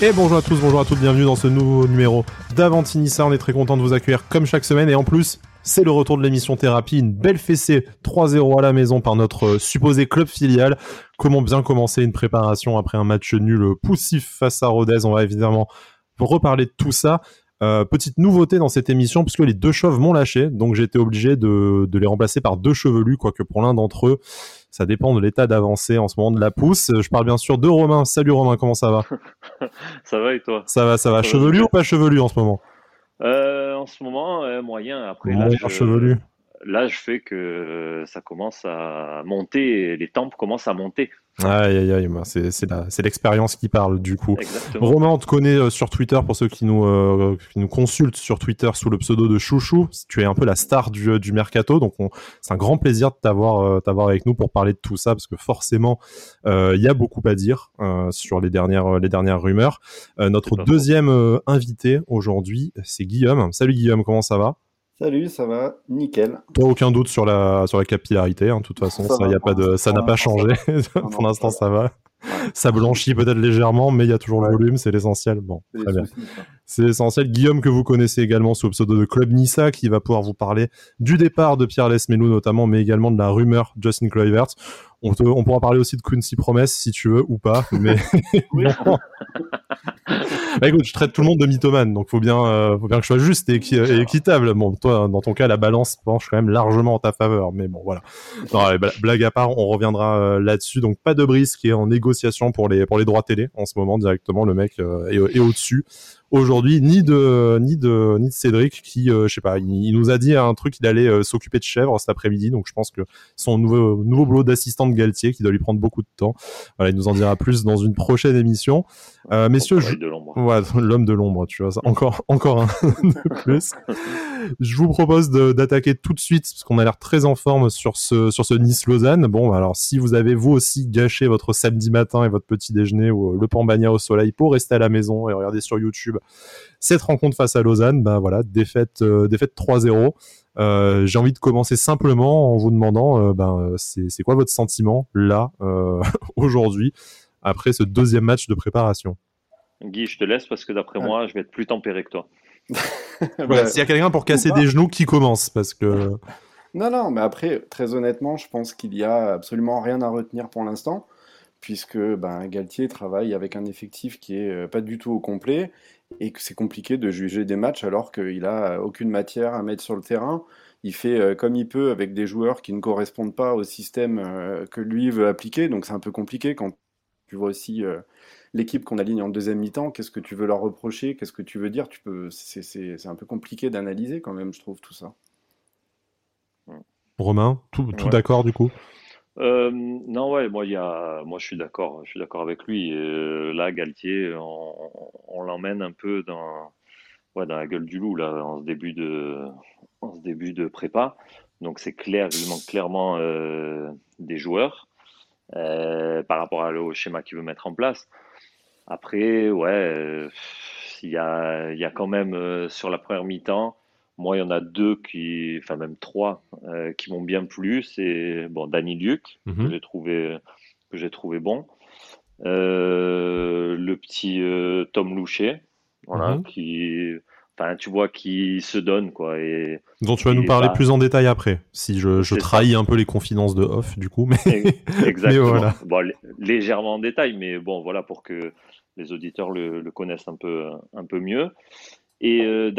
Et bonjour à tous, bonjour à toutes, bienvenue dans ce nouveau numéro d'Avantinissa. On est très content de vous accueillir comme chaque semaine et en plus, c'est le retour de l'émission Thérapie, une belle fessée 3-0 à la maison par notre euh, supposé club filial. Comment bien commencer une préparation après un match nul poussif face à Rodez? On va évidemment reparler de tout ça. Euh, petite nouveauté dans cette émission, puisque les deux chauves m'ont lâché, donc j'ai été obligé de, les remplacer par deux chevelus, quoique pour l'un d'entre eux, ça dépend de l'état d'avancée en ce moment de la pousse. Je parle bien sûr de Romain. Salut Romain, comment ça va Ça va et toi Ça va, ça va. chevelu ou pas chevelu en ce moment euh, En ce moment, euh, moyen. Après, là, je, chevelu. Là, je fais que ça commence à monter, les tempes commencent à monter. Aïe, aïe, aïe, c'est l'expérience qui parle du coup. Romain, on te connaît euh, sur Twitter pour ceux qui nous, euh, qui nous consultent sur Twitter sous le pseudo de Chouchou. Tu es un peu la star du, euh, du mercato, donc c'est un grand plaisir de t'avoir t'avoir avec nous pour parler de tout ça parce que forcément il y a beaucoup à dire sur les dernières les dernières rumeurs. notre deuxième invité aujourd'hui, c'est Guillaume. Salut Guillaume, comment ça va? Salut, ça va, nickel. Toi, aucun doute sur la sur la capillarité, hein, de toute façon, ça, y a pas de, ça n'a pas changé. Pour l'instant, ça va. Ça blanchit peut-être légèrement, mais il y a toujours le volume, c'est l'essentiel. Bon, très bien. C'est l'essentiel. Guillaume, que vous connaissez également sous le pseudo de Club Nissa, qui va pouvoir vous parler du départ de Pierre Lesmelou notamment, mais également de la rumeur Justin Kluivert. On, on pourra parler aussi de Quincy Promesse si tu veux ou pas, mais bah écoute, je traite tout le monde de mythomane, donc faut bien, euh, faut bien que je sois juste et, équitable. Bon, toi, dans ton cas, la balance penche quand même largement en ta faveur, mais bon, voilà. Non, blague à part, on reviendra euh, là-dessus. Donc pas de brise qui est en négociation pour les pour les droits télé en ce moment directement. Le mec euh, est, est au-dessus aujourd'hui, ni de ni de ni de Cédric qui, euh, je sais pas, il, nous a dit un truc qu'il allait euh, s'occuper de chèvres cet après-midi, donc je pense que son nouveau nouveau boulot d'assistant de Galtier qui doit lui prendre beaucoup de temps. Voilà, il nous en dira plus dans une prochaine émission. Euh, messieurs, l'homme de l'ombre, tu vois, ça, encore encore un de plus. je vous propose d'attaquer tout de suite parce qu'on a l'air très en forme sur ce sur ce Nice Lausanne. Bon, alors si vous avez vous aussi gâché votre samedi matin et votre petit déjeuner ou le pambagna au soleil pour rester à la maison et regarder sur YouTube cette rencontre face à Lausanne, bah voilà, défaite, euh, défaite 3-0. Euh, j'ai envie de commencer simplement en vous demandant, euh, ben, c'est quoi votre sentiment là aujourd'hui après ce deuxième match de préparation? Guy, je te laisse parce que d'après moi, je vais être plus tempéré que toi. S'il y a quelqu'un pour casser des genoux, qui commence Parce que. Non, non, mais après, très honnêtement, je pense qu'il y a absolument rien à retenir pour l'instant puisque ben, Galtier travaille avec un effectif qui est euh, pas du tout au complet et que c'est compliqué de juger des matchs alors qu'il a aucune matière à mettre sur le terrain. Il fait euh, comme il peut avec des joueurs qui ne correspondent pas au système euh, que lui veut appliquer, donc c'est un peu compliqué quand tu vois aussi l'équipe qu'on aligne en deuxième mi-temps. Qu'est-ce que tu veux leur reprocher Qu'est-ce que tu veux dire? Tu peux, c'est un peu compliqué d'analyser quand même, je trouve tout ça. Romain, tout, tout d'accord du coup? Euh, non, ouais, moi, il y a, moi, je suis d'accord, je suis d'accord avec lui. Euh, là, Galtier, on, l'emmène un peu dans, ouais, dans la gueule du loup là, en ce début de, en ce début de prépa. Donc, c'est clair, il manque clairement euh, des joueurs par rapport au schéma qu'il veut mettre en place. Après, ouais, il y a, y a quand même sur la première mi-temps moi, il y en a deux qui, enfin même trois, euh, qui m'ont bien plu. C'est bon, Danny Luc que mhm. j'ai trouvé que j'ai trouvé bon. Euh, le petit euh, Tom Loucher, voilà, mhm. qui, enfin, tu vois, qui se donne quoi. Et, dont tu vas nous parler plus en détail après. Si je, je trahis un peu les confidences de off, du coup, mais exactement. bon, légèrement en détail, mais bon, voilà pour que les auditeurs le, le connaissent un peu un peu mieux et euh,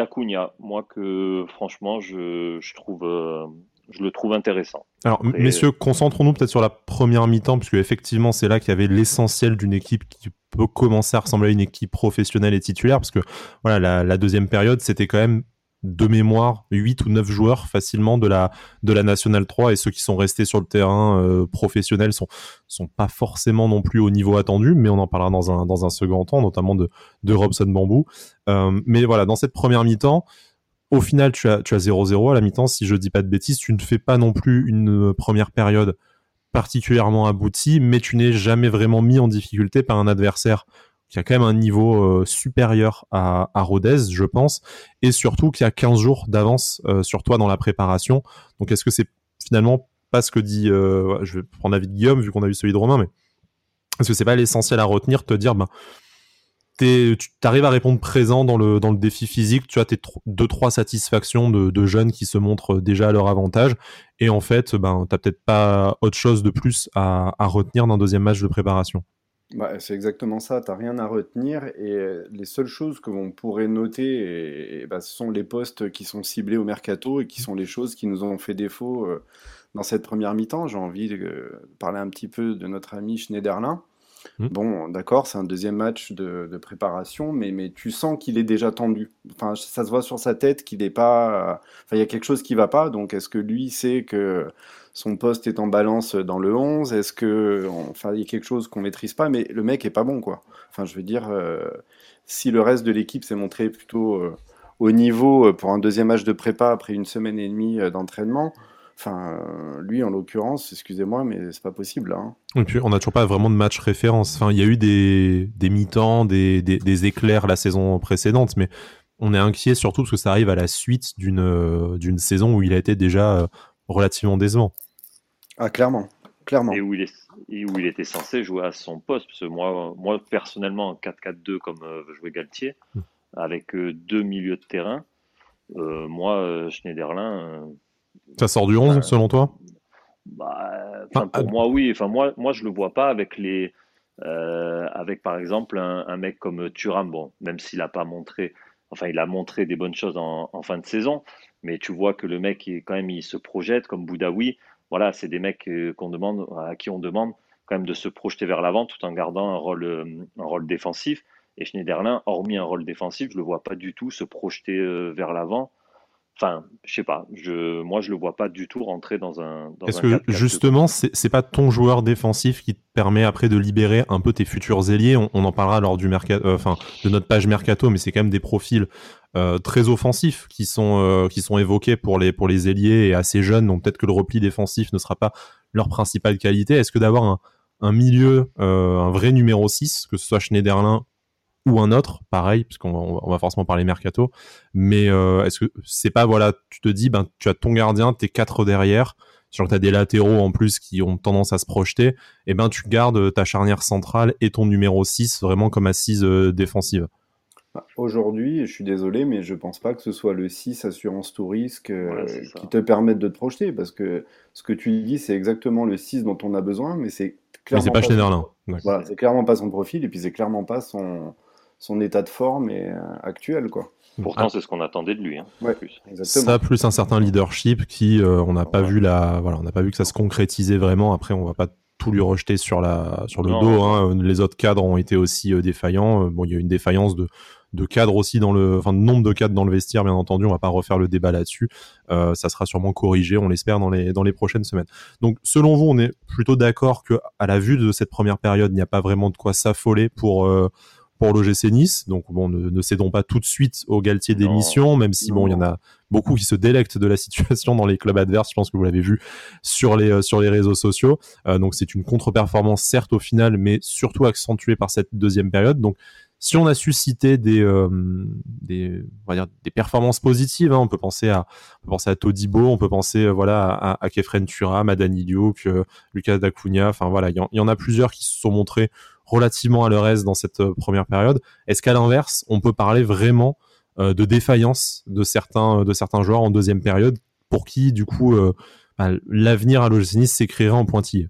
moi que franchement je, je trouve euh, je le trouve intéressant. Alors messieurs, concentrons-nous peut-être sur la première mi-temps puisque effectivement c'est là qu'il y avait l'essentiel d'une équipe qui peut commencer à ressembler à une équipe professionnelle et titulaire parce que voilà la, la deuxième période c'était quand même de mémoire 8 ou 9 joueurs facilement de la de la National 3 et ceux qui sont restés sur le terrain euh, professionnel sont sont pas forcément non plus au niveau attendu mais on en parlera dans un dans un second temps notamment de de Robson Bambou. Euh, mais voilà dans cette première mi-temps au final tu as tu as 0-0 à la mi-temps si je dis pas de bêtises. Tu ne fais pas non plus une première période particulièrement aboutie mais tu n'es jamais vraiment mis en difficulté par un adversaire qui a quand même un niveau euh, supérieur à, à Rodez, je pense, et surtout qui a 15 jours d'avance euh, sur toi dans la préparation. Donc est-ce que c'est finalement pas ce que dit, euh, je vais prendre l'avis de Guillaume vu qu'on a vu celui de Romain, mais est-ce que c'est pas l'essentiel à retenir, te dire, ben, tu arrives à répondre présent dans le, dans le défi physique, tu as tes deux, trois satisfactions de, jeunes qui se montrent déjà à leur avantage. Et en fait, ben, tu peut-être pas autre chose de plus à, retenir d'un deuxième match de préparation? Bah, c'est exactement ça, tu rien à retenir. Et euh, les seules choses que l'on pourrait noter, bah, ce sont les postes qui sont ciblés au mercato et qui sont les choses qui nous ont fait défaut euh, dans cette première mi-temps. J'ai envie de parler un petit peu de notre ami Schneiderlin. Mmh. Bon, d'accord, c'est un deuxième match de, préparation, mais, mais tu sens qu'il est déjà tendu. Enfin, ça se voit sur sa tête qu'il n'est pas. Enfin, il y a quelque chose qui va pas. Donc, est-ce que lui sait que son poste est en balance dans le 11 Est-ce que. Enfin, il y a quelque chose qu'on maîtrise pas, mais le mec est pas bon, quoi. Enfin, je veux dire, euh, si le reste de l'équipe s'est montré plutôt euh, au niveau euh, pour un deuxième match de prépa après une semaine et demie d'entraînement, Enfin, lui, en l'occurrence, excusez-moi, mais c'est pas possible. Hein. Et puis, on n'a toujours pas vraiment de match référence. Enfin, il y a eu des, des mi-temps, des, des, éclairs la saison précédente, mais on est inquiet surtout parce que ça arrive à la suite d'une d'une saison où il a été déjà euh, relativement décevant. Ah, clairement. clairement. Et où, il est, et où il était censé jouer à son poste. Parce que moi, moi personnellement, en 4-4-2, comme euh, jouait Galtier, hmm. avec euh, deux milieux de terrain, moi, Schneiderlin ça sort du 11 selon toi? bah, Pour moi, oui. Enfin, moi, moi, je le vois pas avec les. Euh, avec par exemple un, mec comme Thuram, bon, même s'il n'a pas montré, enfin il a montré des bonnes choses en, fin de saison, mais tu vois que le mec quand même il se projette comme Boudaoui, voilà, c'est des mecs euh, qu'on demande, à qui on demande quand même de se projeter vers l'avant tout en gardant un rôle, euh, un rôle défensif. Et Schneiderlin, hormis un rôle défensif, je le vois pas du tout se projeter vers l'avant Enfin, je sais pas. Je, moi, je le vois pas du tout rentrer dans un. Est-ce que justement, c'est pas ton joueur défensif qui te permet après de libérer un peu tes futurs ailiers? On, en parlera lors du mercato, euh, enfin, de notre page mercato, mais c'est quand même des profils euh, très offensifs qui sont euh, qui sont évoqués pour les pour les ailiers et assez jeunes. Donc peut-être que le repli défensif ne sera pas leur principale qualité. Est-ce que d'avoir un, un milieu, un vrai numéro 6, que ce soit Schneiderlin ou un autre, pareil, parce qu'on va forcément parler mercato. Mais euh, est-ce que c'est pas, voilà, tu te dis, ben, tu as ton gardien, tes quatre derrière, sur que tu as des latéraux en plus qui ont tendance à se projeter, et ben tu gardes ta charnière centrale et ton numéro 6 vraiment comme assise euh, défensive. Bah, aujourd'hui, je suis désolé, mais je pense pas que ce soit le 6 assurance tout risque euh, qui te permette de te projeter, parce que ce que tu dis, c'est exactement le 6 dont on a besoin, mais c'est clairement mais pas, pas Schneiderlin. Voilà, c'est clairement pas son profil, et puis c'est clairement pas son, son état de forme est, euh, actuel. Quoi. Pourtant, ah. c'est ce qu'on attendait de lui. Hein, plus. Ça, plus un certain leadership qui, euh, on n'a pas vu la, voilà, on n'a pas vu que ça se concrétisait vraiment. Après, on va pas tout lui rejeter sur la, sur le dos. Hein. Les autres cadres ont été aussi euh, défaillants. Bon, il y a une défaillance de, de cadres aussi dans le, enfin, de nombre de cadres dans le vestiaire, bien entendu. On va pas refaire le débat là-dessus. ça sera sûrement corrigé, on l'espère, dans les, dans les prochaines semaines. Donc, selon vous, on est plutôt d'accord que, à la vue de cette première période, il n'y a pas vraiment de quoi s'affoler pour, pour l'OGC Nice. Donc bon, ne, cédons pas tout de suite au Galtier d'émission, même si bon, il y en a beaucoup qui se délectent de la situation dans les clubs adverses. Je pense que vous l'avez vu sur les euh, sur les réseaux sociaux. Euh, donc c'est une contre-performance certes au final, mais surtout accentuée par cette deuxième période. Donc si on a suscité des, euh, des, on va dire des performances positives, hein, on peut penser à, on peut penser à Todibo, on peut penser voilà à, à Kefren Turam, à Dani Luke, Lucas Dacunia, enfin voilà, il y, y, en a plusieurs qui se sont montrés relativement à leur aise dans cette euh, première période. Est-ce qu'à l'inverse, on peut parler vraiment euh, de défaillance de certains, de certains joueurs en deuxième période pour qui, du coup, euh, bah, l'avenir à l'OGC Nice s'écrirait en pointillé?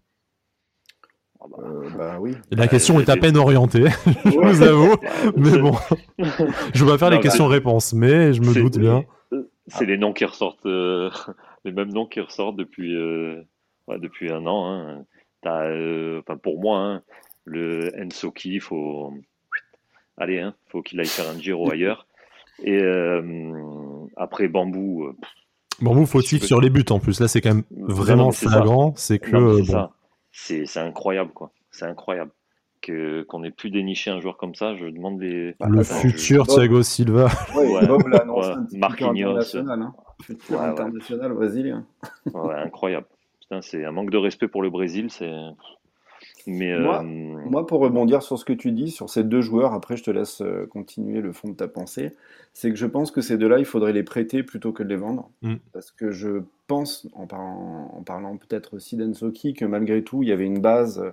Bah oui. La question est à peine orientée, je vous avoue. mais bon, je vais pas faire les questions-réponses, mais je me doute bien. C'est les noms qui ressortent, les mêmes noms qui ressortent depuis, depuis un an. Hein. As, pour moi, hein, le Ensoki, il faut. Allez, hein, faut qu'il aille faire un Giro ailleurs. Et euh, après Bambou. Euh, Bambou fautif sur les buts en plus. Là, c'est quand même vraiment flagrant. C'est que. C'est C'est incroyable, quoi. C'est incroyable. Que, qu'on ait pu dénicher un joueur comme ça, je demande des. Le futur Thiago Silva. Ouais, Bob l'annonce Marquinhos. Hein. Futur international brésilien. ouais, incroyable. c'est un manque de respect pour le Brésil. C'est. Euh, moi, pour rebondir sur ce que tu dis, sur ces deux joueurs, après je te laisse euh, continuer le fond de ta pensée, c'est que je pense que ces deux-là, il faudrait les prêter plutôt que de les vendre. Mm. Parce que je pense, en parlant, en parlant peut-être aussi d'Ensoki, que malgré tout, il y avait une base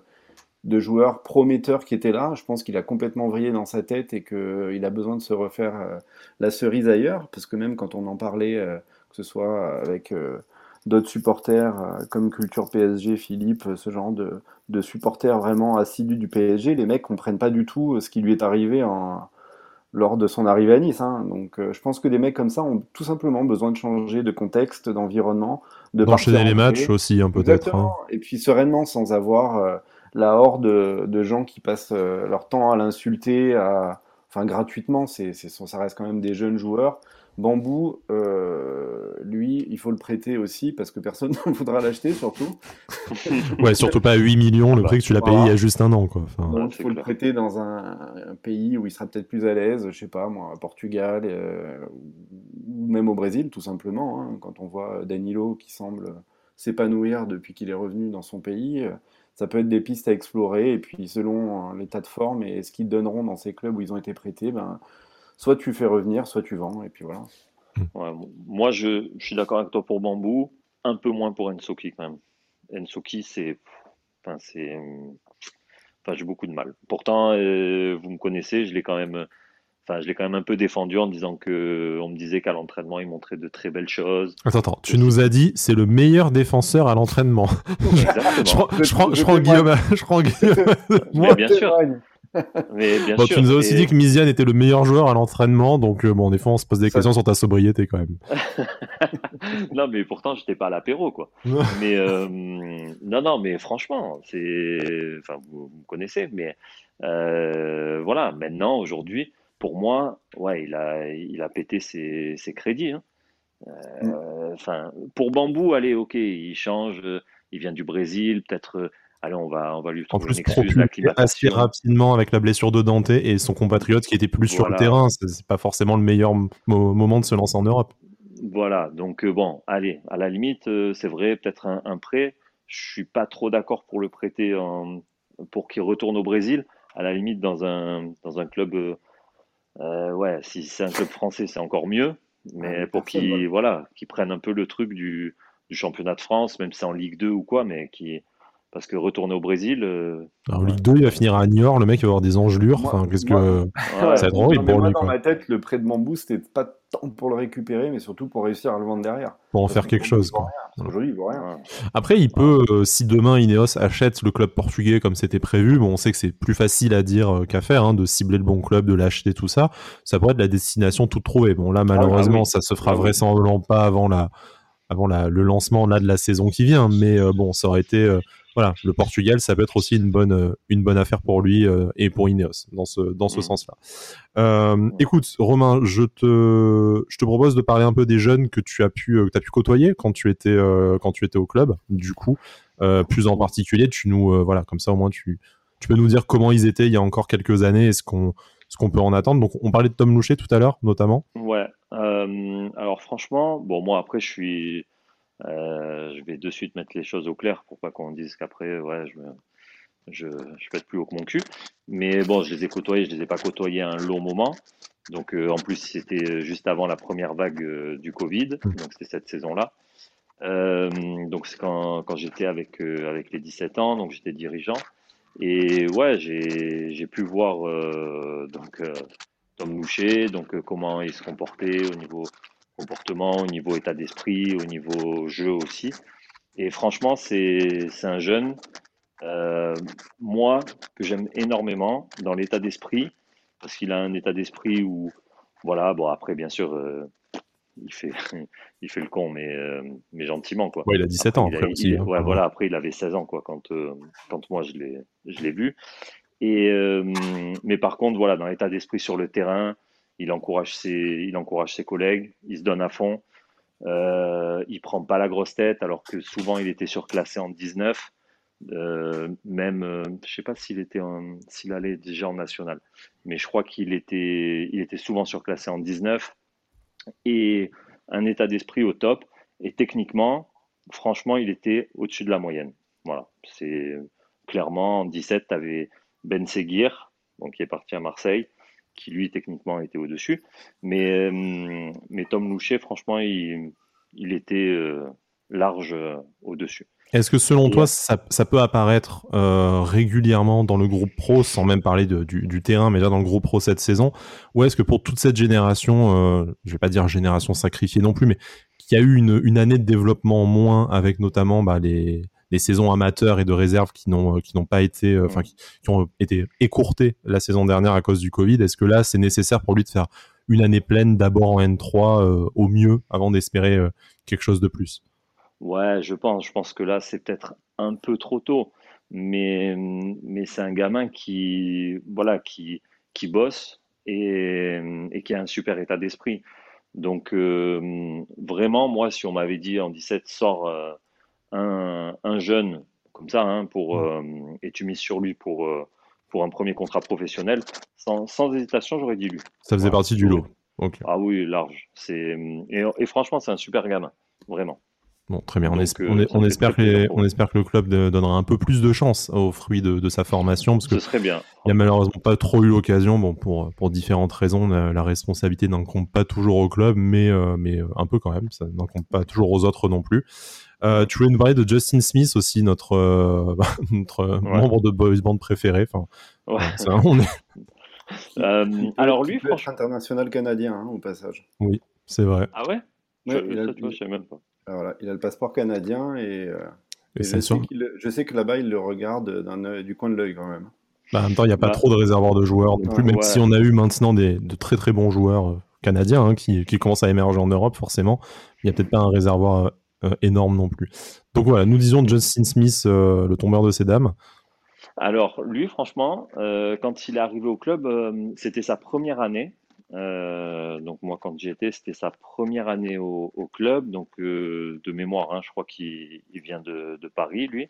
de joueurs prometteurs qui étaient là. Je pense qu'il a complètement vrillé dans sa tête et qu'il a besoin de se refaire la cerise ailleurs, parce que même quand on en parlait, que ce soit avec d'autres supporters comme Culture PSG, Philippe, ce genre de, de supporters vraiment assidus du PSG, les mecs comprennent pas du tout ce qui lui est arrivé en, lors de son arrivée à Nice. Hein. Donc euh, je pense que des mecs comme ça ont tout simplement besoin de changer de contexte, d'environnement, de d'enchaîner les matchs aussi hein, peut-être. Hein. Et puis sereinement sans avoir euh, la horde de, gens qui passent euh, leur temps à l'insulter, à... enfin gratuitement. C'est, ça reste quand même des jeunes joueurs. Bambou, euh, lui, il faut le prêter aussi parce que personne ne voudra l'acheter, surtout. ouais, surtout pas à 8 millions, le prix que tu l'as payé il y a juste un an. Quoi. il faut le prêter dans un, pays où il sera peut-être plus à l'aise, je sais pas, moi, à Portugal, euh, ou même au Brésil, tout simplement. Hein. quand on voit Danilo qui semble s'épanouir depuis qu'il est revenu dans son pays, euh, ça peut être des pistes à explorer. Et puis, selon l'état de forme et ce qu'ils donneront dans ces clubs où ils ont été prêtés, ben soit tu fais revenir, soit tu vends, et puis voilà. moi, je, suis d'accord avec toi pour Bambou, un peu moins pour Ensoki quand même. Ensoki, c'est. Enfin, c'est. Enfin, j'ai beaucoup de mal. Pourtant, euh, vous me connaissez, je l'ai quand même. Enfin, je l'ai quand même un peu défendu en disant que on me disait qu'à l'entraînement, il montrait de très belles choses. Attends, attends, tu nous as dit c'est le meilleur défenseur à l'entraînement. Exactement. je, prends, je, prends, Guillaume. Je prends Guillaume. bien sûr. Mais bien tu nous as aussi dit que Miziane était le meilleur joueur à l'entraînement, donc euh, bon, des fois on se pose des questions sur ta sobriété quand même. non, mais pourtant j'étais pas à l'apéro, quoi. mais euh, non, non, mais franchement, c'est, enfin, vous, me connaissez, mais euh, voilà, maintenant, aujourd'hui, pour moi, ouais, il a, il a pété ses, ses crédits. Hein. Mm. Enfin, pour Bambou, allez, ok, il change, il vient du Brésil, peut-être allez, on va, on va lui trouver en plus, une excuse assez rapidement avec la blessure de Dante et son compatriote qui était plus sur le terrain. C'est pas forcément le meilleur moment de se lancer en Europe. Voilà, donc euh, bon, allez, à la limite, euh, c'est vrai, peut-être un, prêt. Je suis pas trop d'accord pour le prêter pour qu'il retourne au Brésil. À la limite, dans un, dans un club, euh, ouais, si c'est un club français, c'est encore mieux. Mais ah, pour qu'il voilà, qu prenne un peu le truc du, du championnat de France, même si c'est en Ligue 2 ou quoi, mais qui parce que retourner au Brésil. Euh, en Ligue 2, il va finir à Niort, le mec va avoir des engelures. enfin, qu'est-ce que. ça pour lui. Dans ma tête, le prêt de Bambou, c'était pas tant pour le récupérer, mais surtout pour réussir à le vendre derrière. Pour en faire quelque chose. Quoi. Rien. Après, il peut, euh, si demain Ineos achète le club portugais comme c'était prévu, bon, on sait que c'est plus facile à dire euh, qu'à faire, hein, de cibler le bon club, de l'acheter, tout ça. Ça pourrait être la destination toute trouvée. Bon, là, ah malheureusement, ça se fera ah vraisemblablement pas avant la avant la, le lancement là de la saison qui vient, mais bon, ça aurait été voilà, le Portugal, ça peut être aussi une bonne, euh, une bonne affaire pour lui euh, et pour Ineos dans ce, dans ce mm. sens-là. Euh, écoute, Romain, je te, je te propose de parler un peu des jeunes que tu as pu, que as pu côtoyer quand tu étais, quand tu étais au club. Du coup, plus en particulier, tu nous, voilà, comme ça au moins tu, tu peux nous dire comment ils étaient il y a encore quelques années et ce qu'on, ce qu'on peut en attendre. Donc, on parlait de Tom Louchet tout à l'heure, notamment. Ouais. alors, franchement, bon, moi après, je suis euh, je vais de suite mettre les choses au clair pour pas qu'on dise qu'après, ouais, je, je, je peux être plus haut que mon cul. Mais bon, je les ai côtoyés, je les ai pas côtoyés un long moment. Donc euh, en plus, c'était juste avant la première vague euh, du Covid, mmh. donc c'était cette saison-là. donc c'est quand, quand j'étais avec, avec les 17 ans, donc j'étais dirigeant. Et ouais, j'ai pu voir donc Tom Loucher, donc comment il se comportait au niveau comportement, au niveau état d'esprit, au niveau jeu aussi. Et franchement, c'est un jeune, euh, moi, que j'aime énormément dans l'état d'esprit, parce qu'il a un état d'esprit où, voilà, bon, après, bien sûr, euh, il, fait, il fait le con, mais, euh, mais gentiment, quoi. Ouais, il a 17 ans, après, aussi. Hein. ouais, voilà, après, il avait 16 ans, quoi, quand, quand moi, je l'ai vu. Et, mais par contre, voilà, dans l'état d'esprit sur le terrain, il encourage ses, il encourage ses collègues, il se donne à fond. Euh, il prend pas la grosse tête alors que souvent il était surclassé en 19. Euh, même, euh, je sais pas s'il était, s'il allait déjà en national, mais je crois qu'il était, il était souvent surclassé en 19 et un état d'esprit au top. Et techniquement, franchement, il était au-dessus de la moyenne. Voilà, c'est clairement en 17, tu avais Ben Seguir, donc qui est parti à Marseille qui lui techniquement était au-dessus. Mais, euh, mais Tom Louchet, franchement, il, il était euh, large euh, au-dessus. Est-ce que selon toi, ça, peut apparaître euh, régulièrement dans le groupe pro, sans même parler du, terrain, mais déjà dans le groupe pro cette saison? Ou est-ce que pour toute cette génération, je vais pas dire génération sacrifiée non plus, mais qui a eu une, année de développement en moins avec notamment bah, les, saisons amateurs et de réserve qui n'ont qui n'ont pas été euh, enfin qui, ont été écourtées la saison dernière à cause du Covid est-ce que là c'est nécessaire pour lui de faire une année pleine d'abord en N3 au mieux avant d'espérer quelque chose de plus? Ouais, je pense. Je pense que là, c'est peut-être un peu trop tôt. Mais, mais c'est un gamin qui, voilà, qui, qui bosse et, et qui a un super état d'esprit. Donc, euh, vraiment, moi, si on m'avait dit en 17, sort euh, un, un, jeune comme ça, hein, pour, euh, et tu mises sur lui pour, pour un premier contrat professionnel, sans, sans hésitation, j'aurais dit lui. Ça faisait partie du lot. Ah oui, large. Et, et franchement, c'est un super gamin, vraiment. Bon, très bien. On, euh, on, espère que les, on, espère que le club donnera un peu plus de chance aux fruits de, de sa formation, parce que Ce serait bien. il n'y a malheureusement pas trop eu l'occasion, bon, pour, pour différentes raisons. La, responsabilité n'en compte pas toujours au club, mais, euh, mais euh, un peu quand même. Ça n'en compte pas toujours aux autres non plus. Euh, tu voulais nous parler de Justin Smith aussi, notre, notre membre de boys band préféré. Enfin, ouais. on est... alors lui, franchement, international canadien hein, au passage. Oui, c'est vrai. Ah ouais? ouais il, a, je sais même pas. Voilà, il a le passeport canadien et, euh, je, sais que là-bas, il le regarde du coin de l'œil quand même. Bah, en même temps, il n'y a pas bah, trop de réservoirs de joueurs non plus, même si on a eu maintenant des, de très très bons joueurs euh, canadiens hein, qui, qui, commencent à émerger en Europe, forcément. Il n'y a peut-être pas un réservoir euh, énorme non plus. Donc voilà, nous disons Justin Smith, le tombeur de ces dames. Alors, lui, franchement, quand il est arrivé au club, c'était sa première année. Euh, donc moi, quand j'y étais, c'était sa première année au, club, donc euh, de mémoire, hein, je crois qu'il vient de, Paris, lui.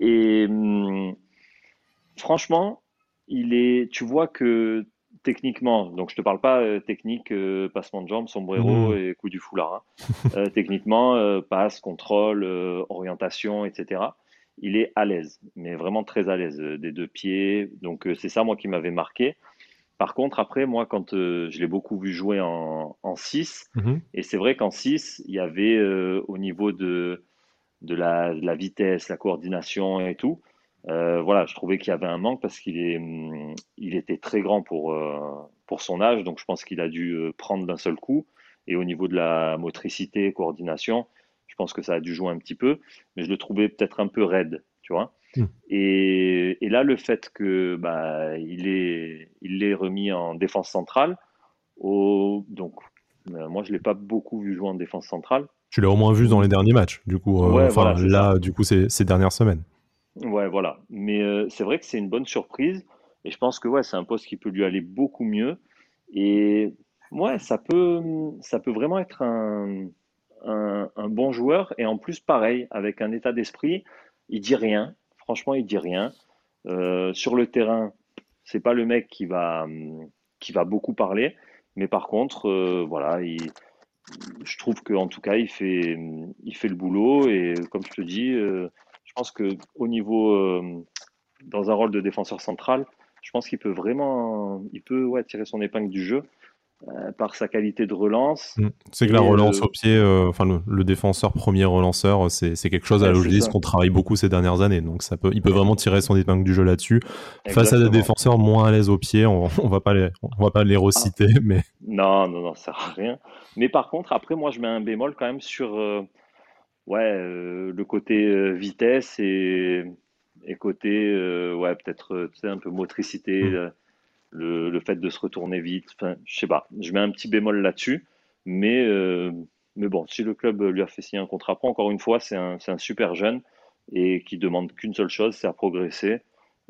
Et hum, franchement, il est, tu vois que techniquement, donc je te parle pas euh, technique, passement de jambes, sombrero mmh. et coup du foulard. Hein. techniquement, passe, contrôle, orientation, etc. Il est à l'aise, mais vraiment très à l'aise des deux pieds. Donc c'est ça moi qui m'avait marqué. Par contre, après, moi, quand euh, je l'ai beaucoup vu jouer en, 6, mhm. et c'est vrai qu'en 6, il y avait euh, au niveau de, de, la, vitesse, la coordination et tout, euh, voilà, je trouvais qu'il y avait un manque parce qu'il est, mm, il était très grand pour, pour son âge, donc je pense qu'il a dû prendre d'un seul coup. Et au niveau de la motricité, coordination, je pense que ça a dû jouer un petit peu, mais je le trouvais peut-être un peu raide, tu vois. Hmm. Et, là, le fait que bah, il est, il est remis en défense centrale, au, donc euh, moi je l'ai pas beaucoup vu jouer en défense centrale. Tu l'as au moins vu dans les derniers matchs, du coup. Euh, enfin là, du coup, ces, ces, dernières semaines. Ouais, voilà. Mais euh, c'est vrai que c'est une bonne surprise, et je pense que ouais, c'est un poste qui peut lui aller beaucoup mieux. Et ouais, ça peut, ça peut vraiment être un, un, un bon joueur, et en plus pareil, avec un état d'esprit, il dit rien, Franchement, il dit rien. Euh, sur le terrain, c'est pas le mec qui va, qui va beaucoup parler, mais par contre, euh, voilà, je trouve qu'en tout cas, il fait, il fait le boulot et comme je te dis, euh, je pense que au niveau, dans un rôle de défenseur central, je pense qu'il peut vraiment, il peut tirer son épingle du jeu. Euh, par sa qualité de relance. Mm. C'est que la relance au pied, euh, enfin le, défenseur premier relanceur, c'est quelque chose à ouais, qu'on travaille beaucoup ces dernières années. Donc ça peut, il peut vraiment tirer son épingle du jeu là-dessus. Face à des défenseurs moins à l'aise au pied, on, on, va pas les, on va pas les reciter, ah. mais non, non, non, ça sert à rien. Mais par contre, après, moi, je mets un bémol quand même sur, euh, ouais, le côté vitesse et, et côté, ouais, peut-être, un peu motricité. Mm le, fait de se retourner vite. Enfin, je sais pas. Je mets un petit bémol là-dessus. Mais, euh, mais bon, si le club lui a fait signer un contrat encore une fois, c'est un, un, super jeune et qui demande qu'une seule chose, c'est à progresser.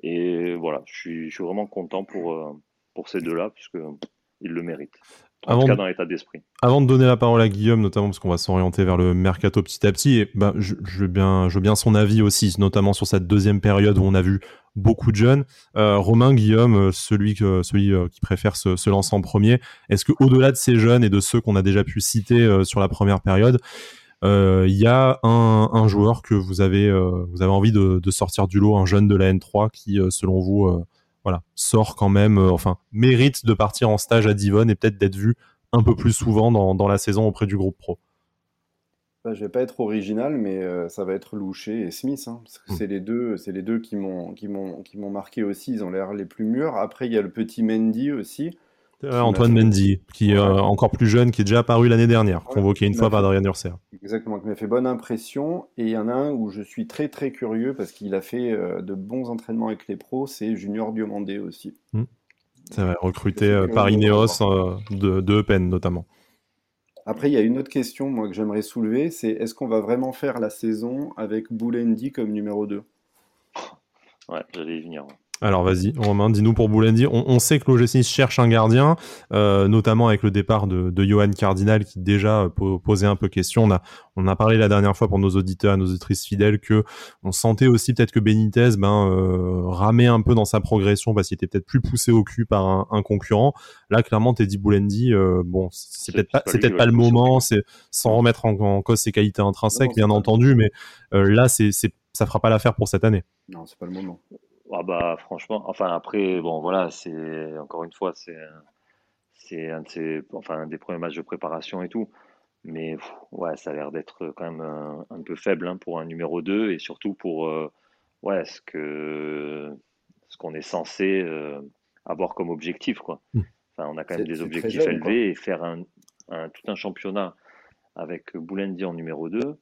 Et voilà, je suis, je suis vraiment content pour, euh, pour ces deux-là, puisqu'ils le méritent. En tout cas, dans l'état d'esprit. Avant de donner la parole à Guillaume, notamment parce qu'on va s'orienter vers le mercato petit à petit, et ben, je, je, veux bien, je veux bien son avis aussi, notamment sur cette deuxième période où on a vu beaucoup de jeunes. Euh, Romain, Guillaume, euh, celui, que, celui euh, qui préfère se, se, lancer en premier, est-ce que au-delà de ces jeunes et de ceux qu'on a déjà pu citer sur la première période, il y a un, un, joueur que vous avez, vous avez envie de, de, sortir du lot, un jeune de la N3 qui, selon vous, voilà, sort quand même, euh, enfin, mérite de partir en stage à Divonne et peut-être d'être vu un peu plus souvent dans, dans, la saison auprès du groupe pro. bah, je vais pas être original, mais euh, ça va être Loucher et Smith, hein, parce que Hmm. c'est les deux, c'est les deux qui m'ont, qui m'ont, qui m'ont marqué aussi. Ils ont l'air les plus mûrs. Après, il y a le petit Mendy aussi. Euh, Antoine Mendy, qui est euh, encore plus jeune, qui est déjà apparu l'année dernière, Ouais, convoqué une fois par Adrien Urser. Exactement, qui m'a fait bonne impression. Et il y en a un où je suis très très curieux parce qu'il a fait euh, de bons entraînements avec les pros. C'est Junior Diomandé aussi. Ça va recruter C'est euh, par de Ineos euh, de, de Eupen notamment. Après, il y a une autre question, moi, que j'aimerais soulever, c'est est-ce qu'on va vraiment faire la saison avec Boulendi comme numéro 2? Ouais, j'allais y venir. Alors vas-y, Romain, dis-nous pour Boulendi. On, on sait que l'OGC Nice cherche un gardien, euh, notamment avec le départ de, de Johan Cardinal qui déjà euh, po- posait un peu question. On a, on a parlé la dernière fois pour nos auditeurs et nos auditrices fidèles que on sentait aussi peut-être que Benitez ben, euh, ramait un peu dans sa progression parce qu'il était peut-être plus poussé au cul par un, un concurrent. Là, clairement, Teddy Boulendi, euh, bon, c'est peut-être c'est pas, pas c'est lui, peut-être ouais, pas le moment, c'est sans remettre en, en cause ses qualités intrinsèques, Non, bien entendu, mais là, c'est, ça fera pas l'affaire pour cette année. Non, c'est pas le moment. Ah bah franchement, enfin après, bon voilà, c'est encore une fois, c'est c'est un de ces, enfin un des premiers matchs de préparation et tout, mais pff, ouais, ça a l'air d'être quand même un, un peu faible hein, pour un numéro 2 et surtout pour euh, ouais ce que ce qu'on est censé euh, avoir comme objectif quoi. Mm. Enfin, on a quand même des objectifs jeune, quoi. élevés et faire un, un- tout un championnat avec Boulendi en numéro 2,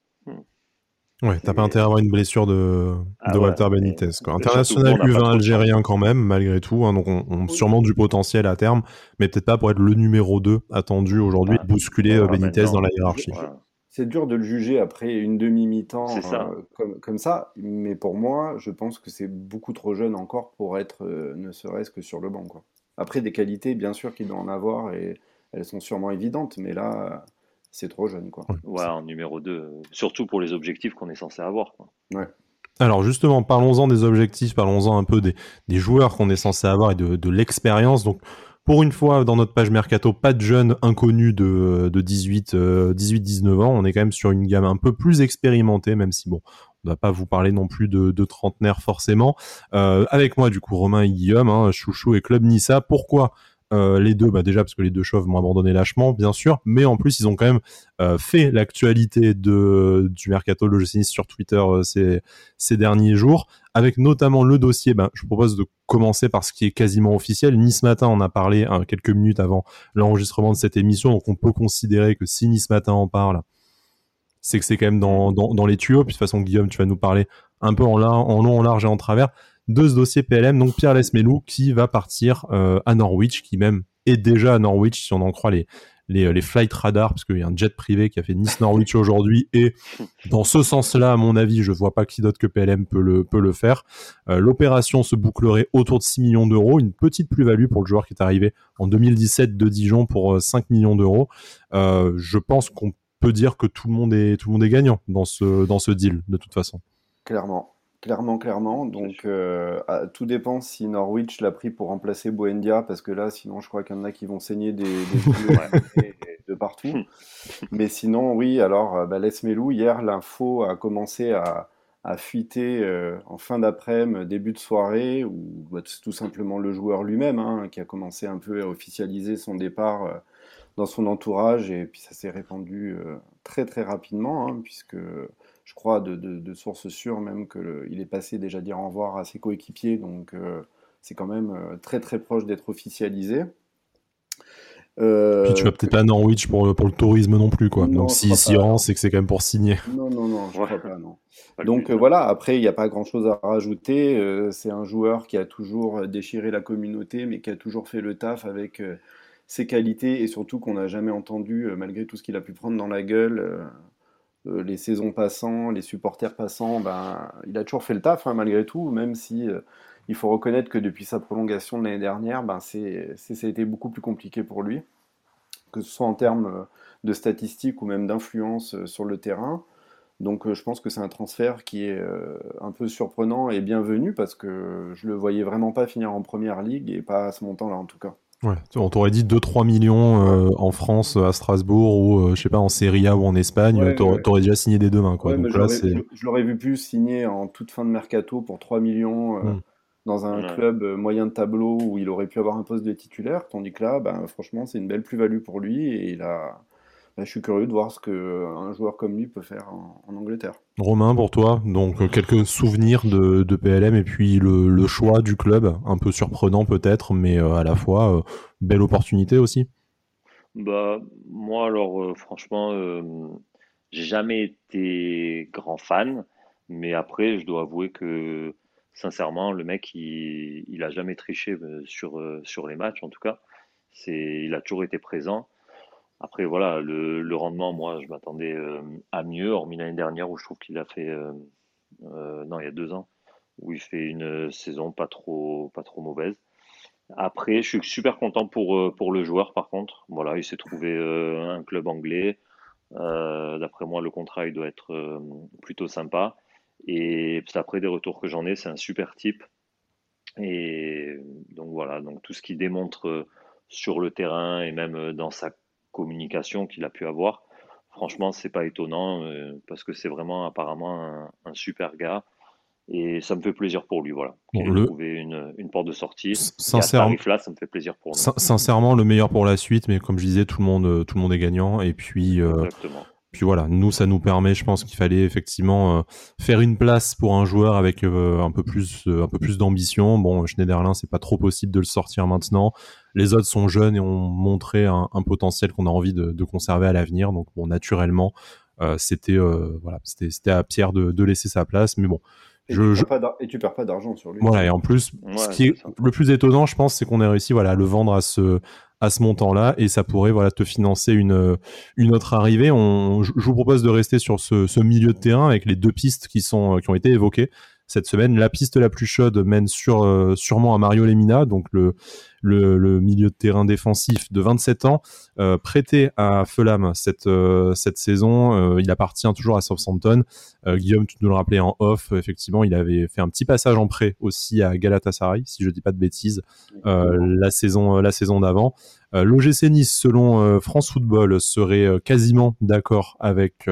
Ouais, t'as pas intérêt à avoir une blessure de, Ah de ouais, Walter Benitez. Quoi. International surtout qu'on n'a pas U20 trop de algérien quand même, malgré tout. hein, donc on, on- Oui. sûrement du potentiel à terme, mais peut-être pas pour être le numéro 2 attendu aujourd'hui Ah, de bousculer voilà, euh, Benitez maintenant, dans la hiérarchie. voilà. C'est dur de le juger après une demi-mi-temps euh, comme, comme ça, mais pour moi, je pense que c'est beaucoup trop jeune encore pour être euh, ne serait-ce que sur le banc, quoi. Après, des qualités, bien sûr qu'il doit en avoir et elles sont sûrement évidentes, mais là, c'est trop jeune, quoi. Ouais, en numéro 2, surtout pour les objectifs qu'on est censé avoir. quoi. Alors justement, parlons-en des objectifs, parlons-en un peu des, des joueurs qu'on est censé avoir et de, de l'expérience. Donc pour une fois, dans notre page Mercato, pas de jeunes inconnus de, de 18, euh, 18-19 ans. On est quand même sur une gamme un peu plus expérimentée, même si bon, on ne va pas vous parler non plus de, de trentenaires forcément. Euh, avec moi, du coup, Romain et Guillaume, hein, Chouchou et Club Nissa. Pourquoi euh, les deux, bah déjà parce que les deux chauves m'ont abandonné lâchement, bien sûr, mais en plus ils ont quand même euh, fait l'actualité de du mercato Nice sur Twitter euh, ces, ces derniers jours, avec notamment le dossier. Ben, je propose de commencer par ce qui est quasiment officiel. Nice Matin en a parlé hein, quelques minutes avant l'enregistrement de cette émission, donc on peut considérer que si Nice Matin en parle, c'est que c'est quand même dans, dans, dans les tuyaux. Puis de toute façon, Guillaume, tu vas nous parler un peu en, en long, en large et en travers de ce dossier PLM. Donc Pierre Lesmelou qui va partir euh, à Norwich, qui même est déjà à Norwich, si on en croit les, les, les flight radars, parce qu'il y a un jet privé qui a fait Nice-Norwich aujourd'hui, et dans ce sens-là, à mon avis, je vois pas qui d'autre que PLM peut le, peut le faire. Euh, L'opération se bouclerait autour de 6 millions d'euros, une petite plus-value pour le joueur qui est arrivé en 2017 de Dijon pour euh, 5 millions d'euros. Euh, je pense qu'on peut dire que tout le monde est, tout le monde est gagnant dans ce, dans ce deal, de toute façon. Clairement, clairement, clairement. Donc, euh, à- tout dépend si Norwich l'a pris pour remplacer Buendia, parce que là, sinon, je crois qu'il y en a qui vont saigner des, des yeux et- et de partout. Mais sinon, oui, alors, euh, bah, Les Melou, hier, l'info a commencé à, à fuiter euh, en fin d'après-midi, début de soirée, où bah, c'est tout simplement le joueur lui-même hein, qui a commencé un peu à officialiser son départ euh, dans son entourage, et puis ça s'est répandu euh, très très rapidement, hein, puisque je crois de, de- de sources sûres même qu'il est passé déjà dire au revoir à ses coéquipiers, donc euh, c'est quand même euh, très très proche d'être officialisé. Euh, Puis tu vas peut-être pas à Norwich pour, le- pour le tourisme non plus, quoi. Non, Donc je si crois s'y rend, c'est que c'est quand même pour signer. Non, non, non, je Ouais. crois pas, non. Donc but, euh, voilà, après, il n'y a pas grand-chose à rajouter. Euh, c'est un joueur qui a toujours déchiré la communauté, mais qui a toujours fait le taf avec euh, ses qualités et surtout qu'on n'a jamais entendu, euh, malgré tout ce qu'il a pu prendre dans la gueule, euh, les saisons passant, les supporters passant, ben, il a toujours fait le taf, hein, malgré tout, même si euh, il faut reconnaître que depuis sa prolongation de l'année dernière, ben, ça a été beaucoup plus compliqué pour lui, que ce soit en termes euh, de statistiques ou même d'influence sur le terrain. Donc je pense que c'est un transfert qui est un peu surprenant et bienvenu parce que je le voyais vraiment pas finir en première ligue et pas à ce montant-là en tout cas. Ouais, on t'aurait dit 2-3 millions euh, en France, à Strasbourg, ou euh, je sais pas, en Serie A ou en Espagne, Ouais, t'aurais ouais. t'aurais déjà signé des deux mains, quoi. Donc je là, l'aurais- c'est. je- je l'aurais vu plus signer en toute fin de mercato pour 3 millions euh, Mm. dans un Ouais. club moyen de tableau où il aurait pu avoir un poste de titulaire, tandis que là, ben, franchement, c'est une belle plus-value pour lui et il a, bah, je suis curieux de voir ce qu'un joueur comme lui peut faire en, Angleterre. Romain, pour toi, donc quelques souvenirs de, PLM et puis le, choix du club, un peu surprenant peut-être, mais à la fois belle opportunité aussi. Bah, moi, alors, franchement, j'ai jamais été grand fan, mais après, je dois avouer que sincèrement, le mec, il, il a jamais triché euh, sur, euh, sur les matchs, en tout cas. C'est, il a toujours été présent. Après, voilà, le, rendement, moi, je m'attendais euh, à mieux, hormis l'année dernière où je trouve qu'il a fait, non, il y a deux ans, où il fait une saison pas trop, pas trop mauvaise. Après, je suis super content pour, pour le joueur, par contre. Voilà, il s'est trouvé un club anglais. D'après moi, le contrat, il doit être plutôt sympa. Et après des retours que j'en ai, c'est un super type. Et donc voilà, donc tout ce qui démontre euh, sur le terrain et même euh, dans sa communication qu'il a pu avoir, franchement, c'est pas étonnant euh, parce que c'est vraiment apparemment un, super gars. Et ça me fait plaisir pour lui, voilà. Il a trouvé une, une, porte de sortie. Sincèrement, là, ça me fait plaisir pour nous. Sincèrement, le meilleur pour la suite, mais comme je disais, tout le monde, tout le monde est gagnant. Et puis, Exactement. Puis voilà, nous, ça nous permet, je pense qu'il fallait effectivement euh, faire une place pour un joueur avec euh, un peu plus, euh, un peu plus d'ambition. Bon, Schneiderlin, c'est pas trop possible de le sortir maintenant. Les autres sont jeunes et ont montré un, potentiel qu'on a envie de, de conserver à l'avenir. Donc bon, naturellement, c'était voilà, c'était à Pierre de, de, laisser sa place. Mais bon, et, je, tu et, tu perds pas d'argent sur lui. Voilà, et en plus, ce qui est, le plus étonnant, je pense, c'est qu'on ait réussi voilà, à le vendre à ce, à ce montant-là et ça pourrait voilà te financer une une autre arrivée. Je vous propose de rester sur ce, milieu de terrain avec les deux pistes qui sont qui ont été évoquées cette semaine. La piste la plus chaude mène sur, euh, sûrement à Mario Lemina, donc le, le, milieu de terrain défensif de 27 ans, euh, prêté à Fulham cette, euh, cette saison. il appartient toujours à Southampton. Guillaume, tu nous le rappelais en off, effectivement, il avait fait un petit passage en prêt aussi à Galatasaray, si je dis pas de bêtises, la saison, la saison d'avant. L'OGC Nice, selon France Football, serait quasiment d'accord avec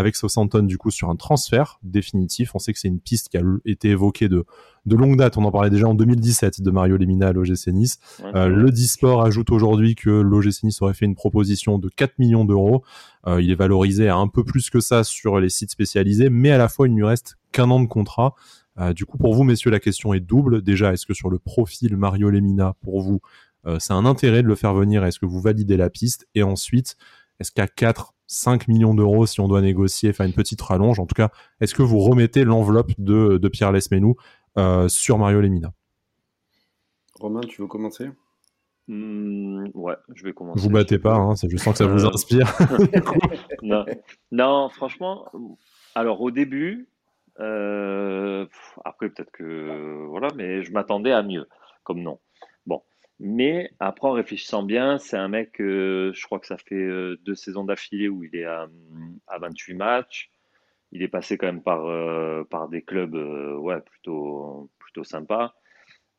avec Southampton du coup sur un transfert définitif. On sait que c'est une piste qui a été évoquée de, de longue date. On en parlait déjà en 2017 de Mario Lemina à l'OGC Nice. Euh, le Disport ajoute aujourd'hui que l'OGC Nice aurait fait une proposition de 4 millions d'euros. Euh, il est valorisé à un peu plus que ça sur les sites spécialisés, mais à la fois il ne lui reste qu'un an de contrat. Euh, du coup, pour vous, messieurs, la question est double. Déjà, est-ce que sur le profil Mario Lemina, pour vous, c'est un intérêt de le faire venir Est-ce que vous validez la piste? Et ensuite, est-ce qu'à 4 5 millions d'euros si on doit négocier, faire une petite rallonge. En tout cas, est-ce que vous remettez l'enveloppe de, de Pierre Lesmenou euh, sur Mario Lemina? Romain, tu veux commencer? Mmh, Ouais, je vais commencer. Vous battez pas, hein, je sens que ça vous euh, inspire. non. franchement, alors au début, euh, après peut-être que voilà, mais je m'attendais à mieux comme nom. Mais après, en réfléchissant bien, c'est un mec, euh, je crois que ça fait euh, deux saisons d'affilée où il est à, à, 28 matchs. Il est passé quand même par, euh, par des clubs ouais, plutôt, plutôt sympas.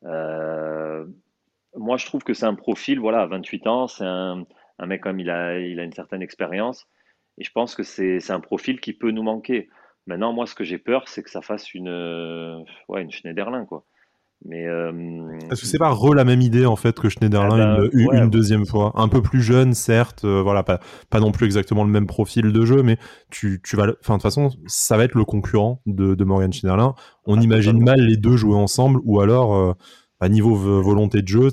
moi, je trouve que c'est un profil, voilà, à 28 ans, c'est un, un, mec comme il a, il a une certaine expérience. Et je pense que c'est un profil qui peut nous manquer. Maintenant, moi, ce que j'ai peur, c'est que ça fasse une, ouais, une Schneiderlin, quoi. Mais euh, est-ce que c'est pas re la même idée en fait que Schneiderlin ah une, bah, deuxième fois, un peu plus jeune certes, euh, voilà pas pas non plus exactement le même profil de jeu, mais tu tu vas, enfin de toute façon ça va être le concurrent de, de Morgan Schneiderlin. On ah, imagine mal les deux jouer ensemble ou alors euh, à niveau volonté de jeu,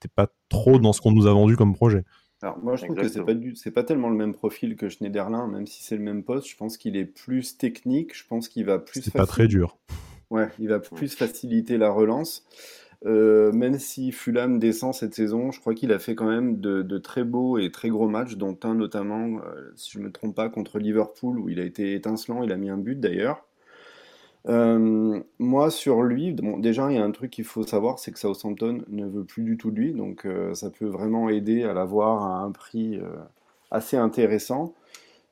t'es pas trop dans ce qu'on nous a vendu comme projet. Alors moi je trouve que c'est pas c'est pas tellement le même profil que Schneiderlin, même si c'est le même poste. Je pense qu'il est plus technique. Je pense qu'il va plus. C'est pas très dur. Ouais, il va plus faciliter la relance. Euh, même si Fulham descend cette saison, je crois qu'il a fait quand même de, très beaux et très gros matchs, dont un notamment, euh, si je ne me trompe pas, contre Liverpool, où il a été étincelant, il a mis un but d'ailleurs. Euh, moi, sur lui, déjà, il y a un truc qu'il faut savoir, c'est que Southampton ne veut plus du tout de lui, donc ça peut vraiment aider à l'avoir à un prix assez intéressant.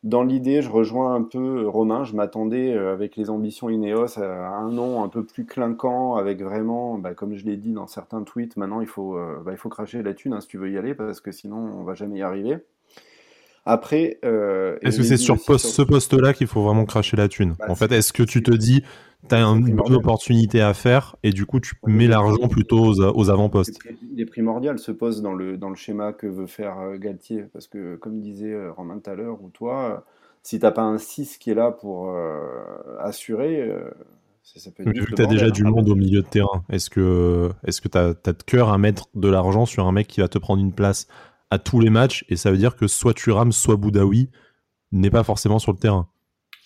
Dans l'idée, je rejoins un peu Romain. Je m'attendais, euh, avec les ambitions Ineos, à un nom un peu plus clinquant, avec vraiment, bah, comme je l'ai dit dans certains tweets, maintenant il faut, euh, bah, il faut cracher la thune hein, si tu veux y aller, parce que sinon on va jamais y arriver. Après, euh, est-ce que c'est sur, ce poste-là qu'il faut vraiment cracher la thune? Bah, En fait, est-ce que tu te dis, tu as une bonne opportunité à faire et du coup tu mets l'argent plutôt aux, avant-postes. Il est primordial ce poste dans le, dans le schéma que veut faire euh, Galtier parce que comme disait euh, Romain tout à l'heure ou toi, si t'as pas un 6 qui est là pour assurer, ça, peut être Vu que tu as déjà du monde au milieu de terrain, est-ce que est-ce que tu as, de cœur à mettre de l'argent sur un mec qui va te prendre une place à tous les matchs et ça veut dire que soit tu rames, soit Boudaoui n'est pas forcément sur le terrain?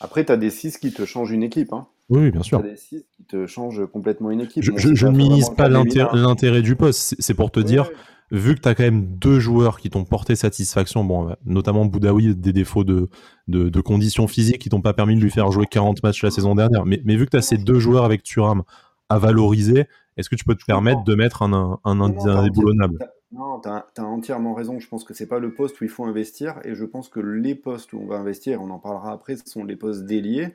Après, tu as des 6 qui te changent une équipe. Hein. Oui, bien sûr. Tu as des 6 qui te changent complètement une équipe. Je, ne minimise pas l'intérêt du poste. C'est pour te dire, vu que tu as quand même deux joueurs qui t'ont porté satisfaction, bon, notamment Boudaoui, des défauts de, de, conditions physiques qui t'ont pas permis de lui faire jouer 40 matchs la saison dernière, mais, mais vu que tu as ces deux joueurs avec Thuram à valoriser, est-ce que tu peux te permettre de mettre un, un, un, indéboulonnable? non, tu as, entièrement raison. Je pense que c'est pas le poste où il faut investir. Et je pense que les postes où on va investir, on en parlera après, ce sont les postes déliés.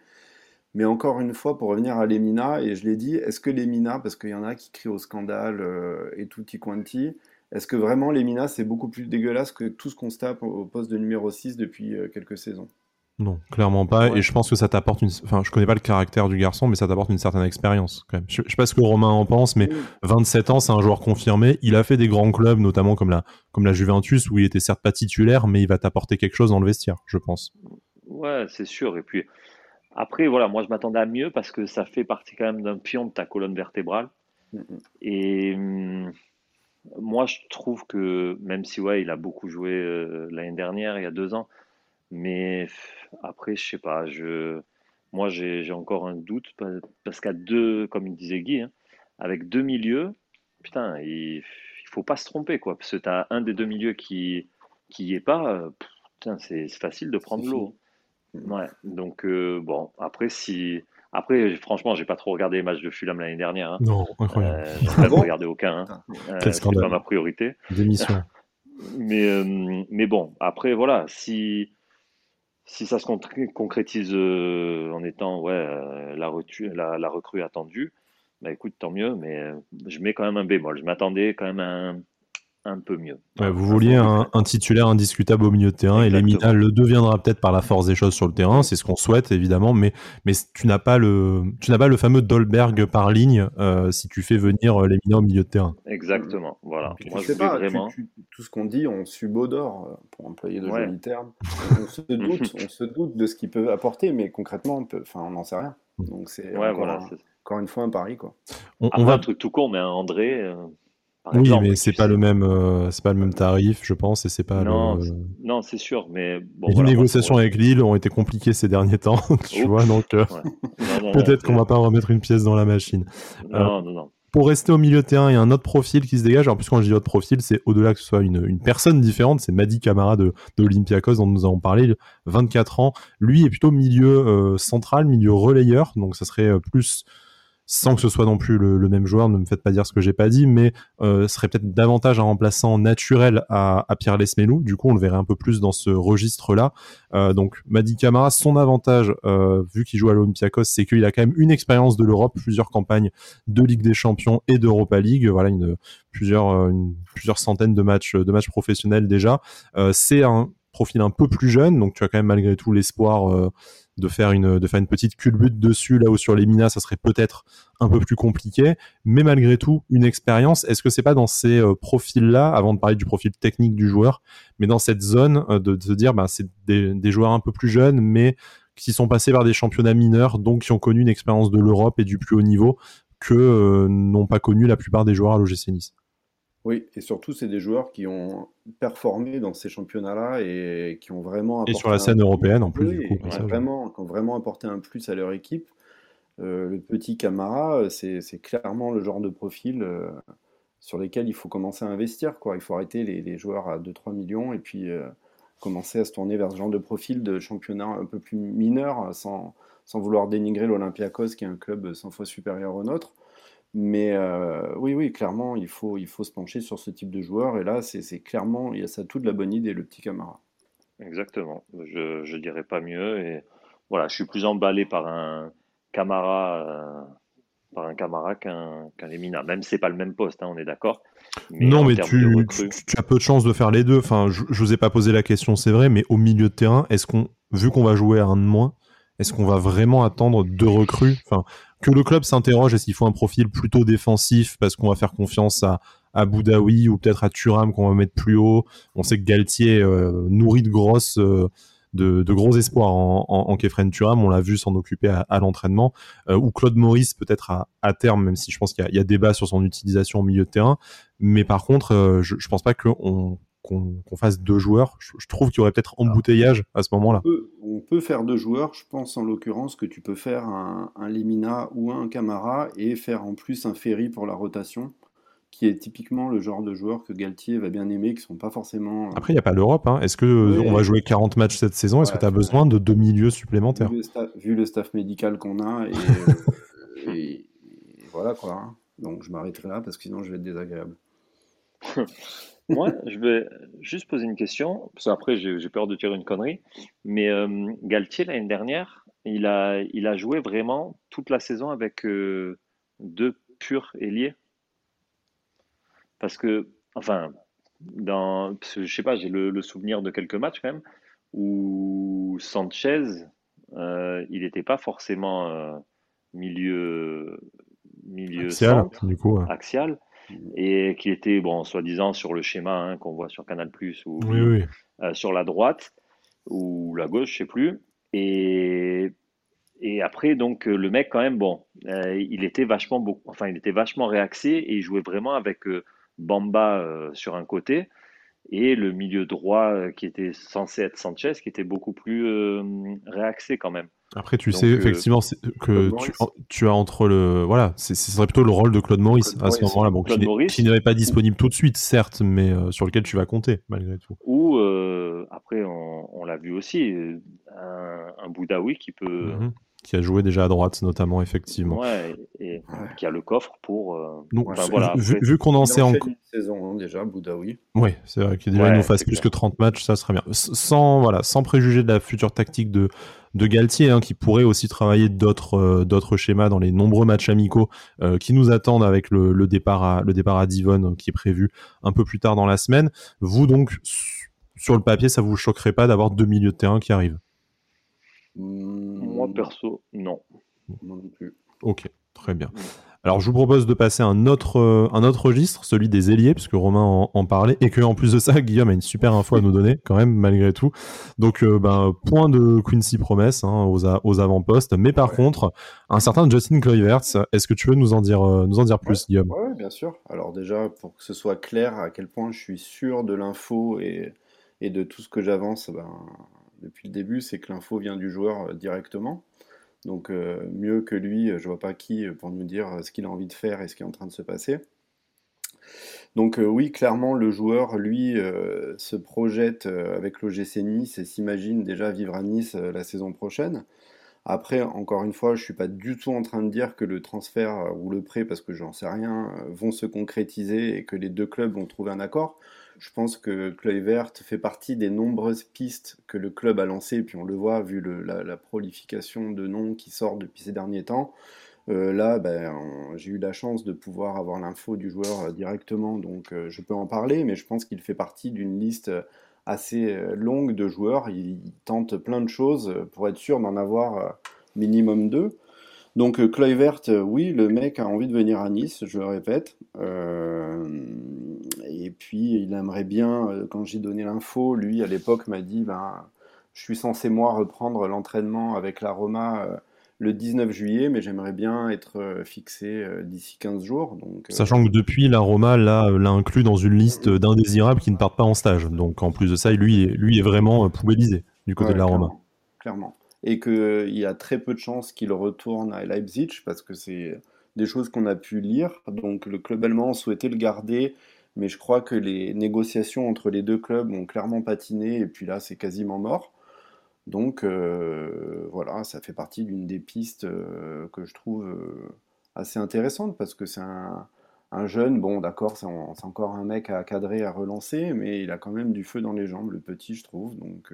Mais encore une fois, pour revenir à l'Emina, et je l'ai dit, est-ce que l'Emina, parce qu'il y en a qui crient au scandale euh, et tutti quanti, est-ce que vraiment l'Emina, c'est beaucoup plus dégueulasse que tout ce qu'on se tape au poste de numéro 6 depuis euh, quelques saisons? Non, clairement pas. Et je pense que ça t'apporte une. Enfin, je connais pas le caractère du garçon, mais ça t'apporte une certaine expérience quand même. Je, sais pas ce que Romain en pense, mais 27 ans, c'est un joueur confirmé. Il a fait des grands clubs, notamment comme la, comme la Juventus, où il était certes pas titulaire, mais il va t'apporter quelque chose dans le vestiaire, je pense. Ouais, c'est sûr. Et puis après, voilà, moi je m'attendais à mieux parce que ça fait partie quand même d'un pion de ta colonne vertébrale. Et hum, moi, je trouve que même si ouais, il a beaucoup joué euh, l'année dernière, il y a deux ans, mais après, je sais pas. Je, moi, j'ai encore un doute parce qu'à deux, comme il disait Guy, hein, avec deux milieux, putain, il, il faut pas se tromper, quoi. Parce que tu as un des deux milieux qui qui est pas, putain, c'est facile de prendre l'eau. Ouais. Donc euh, bon, après si après, franchement, j'ai pas trop regardé les matchs de Fulham l'année dernière. Hein. Non, incroyable. Euh, j'ai pas regardé aucun. Hein. Euh, c'est pas ma priorité. Démission. mais, euh, mais bon, après, voilà, si, si ça se concrétise euh, en étant ouais, euh, la, la, la, recrue attendue, bah écoute, tant mieux, mais euh, je mets quand même un bémol. Je m'attendais quand même à un, un peu mieux. vous vouliez un, titulaire indiscutable au milieu de terrain et Lemina le deviendra peut-être par la force des choses sur le terrain, c'est ce qu'on souhaite évidemment, mais, mais tu n'as pas le tu n'as pas le fameux Dolberg par ligne euh, si tu fais venir euh, Lemina au milieu de terrain. Exactement, voilà. Moi, je pas, vraiment... tout ce qu'on dit, on subodore, euh, pour employer de jolis termes. on, se doute, on se doute de ce qu'il peut apporter, mais concrètement, on peut, enfin, on n'en sait rien. Donc c'est ouais, voilà, encore une fois un pari quoi. On, on va un truc tout court, mais André, oui, mais c'est pas le même, euh, c'est pas le même tarif, je pense, et c'est pas. Non, non, c'est sûr, mais bon, les négociations avec Lille ont été compliquées ces derniers temps, tu vois, donc euh, peut-être qu'on va pas remettre une pièce dans la machine. Non, non, non. Pour rester au milieu de terrain, il y a un autre profil qui se dégage. Alors, plus quand je dis autre profil, c'est au-delà que ce soit une, une personne différente. C'est Madi Camara de, de Olympiakos dont nous avons parlé, 24 ans. Lui est plutôt milieu euh, central, milieu relayeur. Donc, ça serait plus sans que ce soit non plus le, même joueur, ne me faites pas dire ce que j'ai pas dit, mais euh, serait peut-être davantage un remplaçant naturel à, Pierre Lesmelou. Du coup, on le verrait un peu plus dans ce registre-là. Euh, donc, Madi Camara, son avantage, euh, vu qu'il joue à l'Olympiakos, c'est qu'il a quand même une expérience de l'Europe, plusieurs campagnes de Ligue des Champions et d'Europa League. Voilà, euh, plusieurs centaines de matchs, de matchs professionnels déjà. C'est un profil un peu plus jeune, donc tu as quand même malgré tout l'espoir de faire une de faire une petite culbute dessus là où sur les minas ça serait peut-être un peu plus compliqué. Mais malgré tout une expérience. Est-ce que c'est pas dans ces euh, profils là avant de parler du profil technique du joueur mais dans cette zone euh, de, se dire bah c'est des, des, joueurs un peu plus jeunes mais qui sont passés par des championnats mineurs donc qui ont connu une expérience de l'Europe et du plus haut niveau que euh, n'ont pas connu la plupart des joueurs à l'OGC Nice? Oui, et surtout, c'est des joueurs qui ont performé dans ces championnats-là et qui ont vraiment Et sur la scène européenne, en plus, du coup. vraiment, qui ont vraiment apporté un plus à leur équipe. Euh, le petit Camara, c'est clairement le genre de profil euh, sur lesquels il faut commencer à investir. Quoi. Il faut arrêter les, joueurs à 2-3 millions et puis euh, commencer à se tourner vers ce genre de profil de championnat un peu plus mineur, sans, sans vouloir dénigrer l'Olympiakos, qui est un club 100 fois supérieur au nôtre. Mais euh, oui, oui, clairement, il faut, il faut se pencher sur ce type de joueur. Et là, c'est clairement, il y a ça toute la bonne idée, le petit Camara. Exactement. Je, je dirais pas mieux. Et voilà, je suis plus emballé par un Camara, euh, par un Camara qu'un qu Lemina. Même si c'est pas le même poste, hein, on est d'accord. Non, mais tu, tu, as peu de chances de faire les deux. Enfin, je, je vous ai pas posé la question, c'est vrai, mais au milieu de terrain, est-ce qu'on, vu qu'on va jouer à un de moins, est-ce qu'on va vraiment attendre deux recrues? Que le club s'interroge est-ce qu'il faut un profil plutôt défensif parce qu'on va faire confiance à, à Boudaoui ou peut-être à Thuram qu'on va mettre plus haut? On sait que Galtier euh, nourrit euh, de, gros espoirs en, en, Kefren Turam. On l'a vu s'en occuper à, l'entraînement. Euh, ou Claude Maurice peut-être à, terme, même si je pense qu'il y, a débat sur son utilisation au milieu de terrain. Mais par contre, je, je pense pas qu'on qu'on fasse deux joueurs. Je, trouve qu'il y aurait peut-être embouteillage à ce moment-là. On, peut faire deux joueurs. Je pense en l'occurrence que tu peux faire un, un Lemina ou un Camara et faire en plus un Ferry pour la rotation qui est typiquement le genre de joueur que Galtier va bien aimer, qui sont pas forcément. Euh, Après, il n'y a pas l'Europe. Hein. Est-ce que on va jouer 40 matchs cette saison? Est-ce que tu as besoin de deux milieux supplémentaires? Vu le, staff, médical qu'on a, et, voilà quoi. Hein. Donc je m'arrêterai là parce que sinon je vais être désagréable. Moi, je vais juste poser une question, parce qu'après j'ai peur de tirer une connerie. Mais euh, Galtier, l'année dernière, il a, il a joué vraiment toute la saison avec euh, deux purs ailiers. Parce que, enfin, dans, je sais pas, j'ai le, souvenir de quelques matchs quand même où Sanchez, euh, il n'était pas forcément euh, milieu, milieu axial, du coup, axial, et qui était, bon, soi-disant sur le schéma hein, qu'on voit sur Canal Plus ou euh, sur la droite ou la gauche, je sais plus. Et, et après, donc, le mec, quand même, bon, il était vachement, enfin, il était vachement réaxé et il jouait vraiment avec Bamba euh, sur un côté et le milieu droit euh, qui était censé être Sanchez qui était beaucoup plus euh, réaxé quand même. Après, tu sais effectivement que tu, as entre le. Voilà, ce serait plutôt le rôle de Claude Maurice à ce moment-là. Bon, qui n'est pas disponible tout de suite, certes, mais sur lequel tu vas compter, malgré tout. Ou, après, on, l'a vu aussi, un, Boudaoui qui peut, mm-hmm qui a joué déjà à droite, notamment, effectivement. Ouais, et qui a le coffre pour. Euh, voilà, vu, qu'on en sait encore. saison hein, déjà, Boudaoui. Oui, c'est vrai qu'il nous fasse plus que 30 matchs, ça serait bien. Sans, voilà, sans préjuger de la future tactique de, de Galtier, hein, qui pourrait aussi travailler d'autres euh, d'autres schémas dans les nombreux matchs amicaux euh, qui nous attendent avec le, le, départ à, le départ à Divonne qui est prévu un peu plus tard dans la semaine. Vous, donc, sur le papier, ça vous choquerait pas d'avoir deux milieux de terrain qui arrivent? Moi, hmm. perso, non. non plus. Ok, très bien. Alors, je vous propose de passer à un autre, euh, un autre registre, celui des ailiers, puisque Romain en, parlait, et que en plus de ça, Guillaume a une super info à nous donner, quand même, malgré tout. Donc, euh, ben, point de Quincy Promesse hein, aux, aux avant-postes, mais par contre, un certain Justin Kluivert, est-ce que tu veux nous en dire, euh, nous en dire plus, Guillaume? Oui, bien sûr. Alors déjà, pour que ce soit clair à quel point je suis sûr de l'info et, et de tout ce que j'avance, ben, depuis le début, c'est que l'info vient du joueur euh, directement. Donc euh, mieux que lui, je vois pas qui pour nous dire ce qu'il a envie de faire et ce qui est en train de se passer. Donc euh, oui, clairement, le joueur, lui, se projette avec l'OGC Nice et s'imagine déjà vivre à Nice la saison prochaine. Après, encore une fois, je suis pas du tout en train de dire que le transfert ou le prêt, parce que j'en sais rien, vont se concrétiser et que les deux clubs vont trouver un accord. Je pense que Kluivert fait partie des nombreuses pistes que le club a lancées, puis on le voit vu la, prolification de noms qui sortent depuis ces derniers temps. Euh, là, ben, j'ai eu la chance de pouvoir avoir l'info du joueur euh, directement, donc euh, je peux en parler, mais je pense qu'il fait partie d'une liste assez longue de joueurs. Il, tente plein de choses pour être sûr d'en avoir minimum deux. Donc euh, Kluivert, euh, oui, le mec a envie de venir à Nice, je le répète. Euh, et puis il aimerait bien, quand j'ai donné l'info, lui à l'époque m'a dit, ben, je suis censé moi reprendre l'entraînement avec la Roma le 19 juillet, mais j'aimerais bien être fixé d'ici 15 jours. Donc, Sachant que depuis, la Roma l'a inclus dans une liste d'indésirables qui ne partent pas en stage. Donc en plus de ça, lui, lui est vraiment poubellisé du côté de la Roma. Clairement et qu'il y a très peu de chances qu'il retourne à Leipzig parce que c'est des choses qu'on a pu lire. Donc le club allemand souhaitait le garder, mais je crois que les négociations entre les deux clubs ont clairement patiné et puis là c'est quasiment mort. Donc euh, voilà, ça fait partie d'une des pistes euh, que je trouve euh, assez intéressante parce que c'est un, jeune, bon d'accord, c'est encore un mec à cadrer, à relancer, mais il a quand même du feu dans les jambes, le petit, je trouve. Donc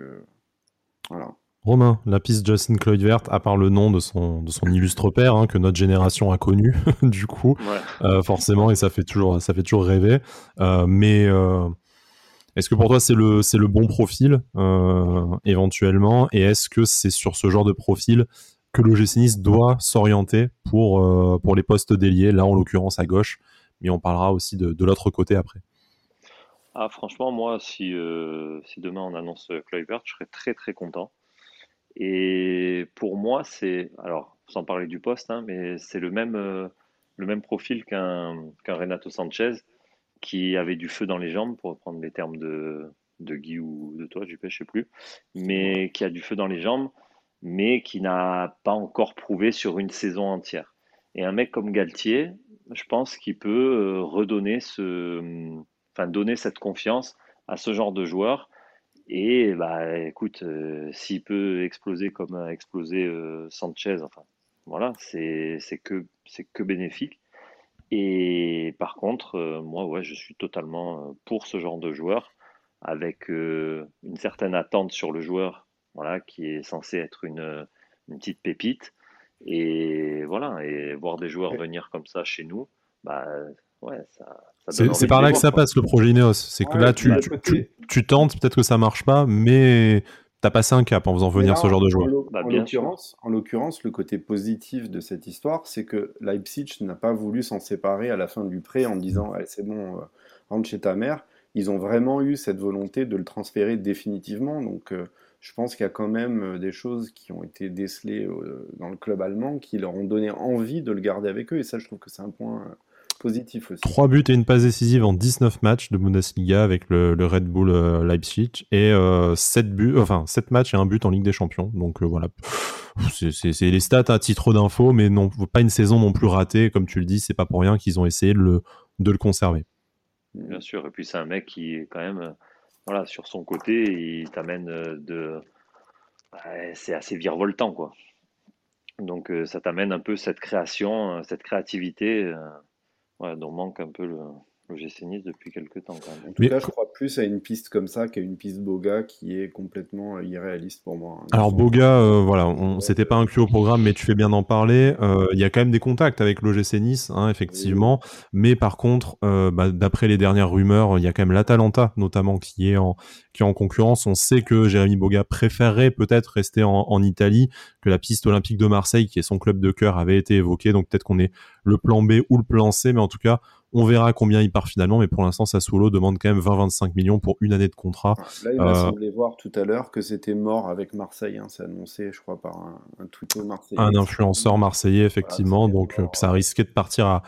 voilà. Romain, la piste Justin Kluivert, à part le nom de son, de son illustre père, hein, que notre génération a connu, du coup, euh, forcément, et ça fait toujours, ça fait toujours rêver. Euh, mais euh, Est-ce que pour toi c'est le c'est le bon profil éventuellement? Et est-ce que c'est sur ce genre de profil que l'OGC Nice doit s'orienter pour pour les postes déliés là en l'occurrence à gauche mais on parlera aussi de, de l'autre côté après. Ah franchement moi si si demain on annonce Kluivert je serais très très content et pour moi c'est alors sans parler du poste hein, mais c'est le même le même profil qu'un Renato Sanchez, qui avait du feu dans les jambes, pour reprendre les termes de, de Guy ou de toi, JP, je sais plus, mais qui a du feu dans les jambes, mais qui n'a pas encore prouvé sur une saison entière. Et un mec comme Galtier, je pense qu'il peut euh, redonner ce, enfin donner cette confiance à ce genre de joueur. Et bah écoute, euh, s'il peut exploser comme a explosé euh, Sanchez, enfin voilà, c'est que, que bénéfique. Et par contre, euh, moi, ouais, je suis totalement pour ce genre de joueur, avec une certaine attente sur le joueur, voilà, qui est censé être une, petite pépite. Et voilà, et voir des joueurs venir comme ça chez nous, bah ouais, ça. C'est par là que ça passe le projet Ineos. C'est que là, tu, tu, tu, tentes, peut-être que ça marche pas, mais T'as passé un cap en faisant venir ce genre de joueur. Bah, en l'occurrence, le côté positif de cette histoire, c'est que Leipzig n'a pas voulu s'en séparer à la fin du prêt en disant c'est bon, euh, rentre chez ta mère. Ils ont vraiment eu cette volonté de le transférer définitivement. Donc, euh, je pense qu'il y a quand même euh, des choses qui ont été décelées dans le club allemand qui leur ont donné envie de le garder avec eux. Et ça, je trouve que c'est un point positif aussi. 3 buts et une passe décisive en 19 matchs de Bundesliga avec le, Red Bull euh, Leipzig et 7 euh, buts, enfin 7 matchs et un but en Ligue des Champions. Donc euh, voilà, c'est les stats à titre d'info, mais non, pas une saison non plus ratée. Comme tu le dis, c'est pas pour rien qu'ils ont essayé de le, de le conserver. Bien sûr, et puis c'est un mec qui est quand même, voilà, sur son côté, il t'amène de, c'est assez virevoltant quoi. Donc ça t'amène un peu cette création, cette créativité ouais, dont manque un peu le, le GC Nice depuis quelques temps. Quand même. En tout cas, je crois plus à une piste comme ça qu'à une piste Boga qui est complètement euh, irréaliste pour moi. Hein. Alors Boga, euh, voilà, on s'était pas inclus au programme, mais tu fais bien d'en parler. Euh, il y a quand même des contacts avec l'OGC Nice, hein, effectivement. Mais par contre, bah, d'après les dernières rumeurs, il y a quand même l'Atalanta, notamment, qui est en qui est en concurrence. On sait que Jérémy Boga préférerait peut-être rester en, en, Italie, que la piste olympique de Marseille, qui est son club de cœur, avait été évoquée. Donc peut-être qu'on est le plan B ou le plan C, mais en tout cas, on verra combien il part finalement, mais pour l'instant, Sassuolo demande quand même 20-25 millions pour une année de contrat. Là, il m'a euh, semblé voir tout à l'heure que c'était mort avec Marseille. Hein. C'est annoncé, je crois, par un, un tweet marseillais. Un influenceur marseillais, effectivement. donc, euh, ça risquait de partir à,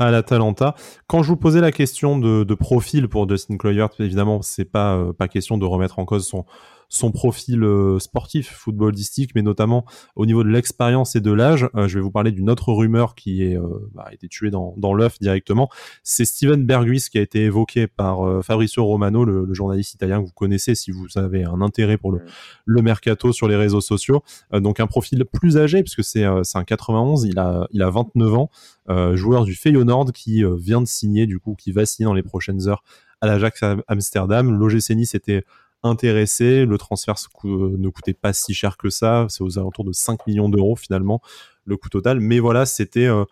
à l'Atalanta. Quand je vous posais la question de, profil pour Dustin Kluivert, évidemment, c'est pas euh, pas question de remettre en cause son son profil euh, sportif, footballistique, mais notamment au niveau de l'expérience et de l'âge. Euh, je vais vous parler d'une autre rumeur qui est, bah, a été tuée dans, dans l'œuf directement. C'est Steven Berghuis qui a été évoqué par Fabrizio Romano, le, journaliste italien que vous connaissez si vous avez un intérêt pour le, le mercato sur les réseaux sociaux. donc un profil plus âgé puisque c'est un 91, il a il a 29 ans. Euh, joueur du Feyenoord qui euh, vient de signer, du coup, qui va signer dans les prochaines heures à l'Ajax Amsterdam. L'OGC Nice était intéressé. Le transfert ne coûtait pas si cher que ça. C'est aux alentours de 5 millions d'euros finalement le coût total. Mais voilà, c'était euh,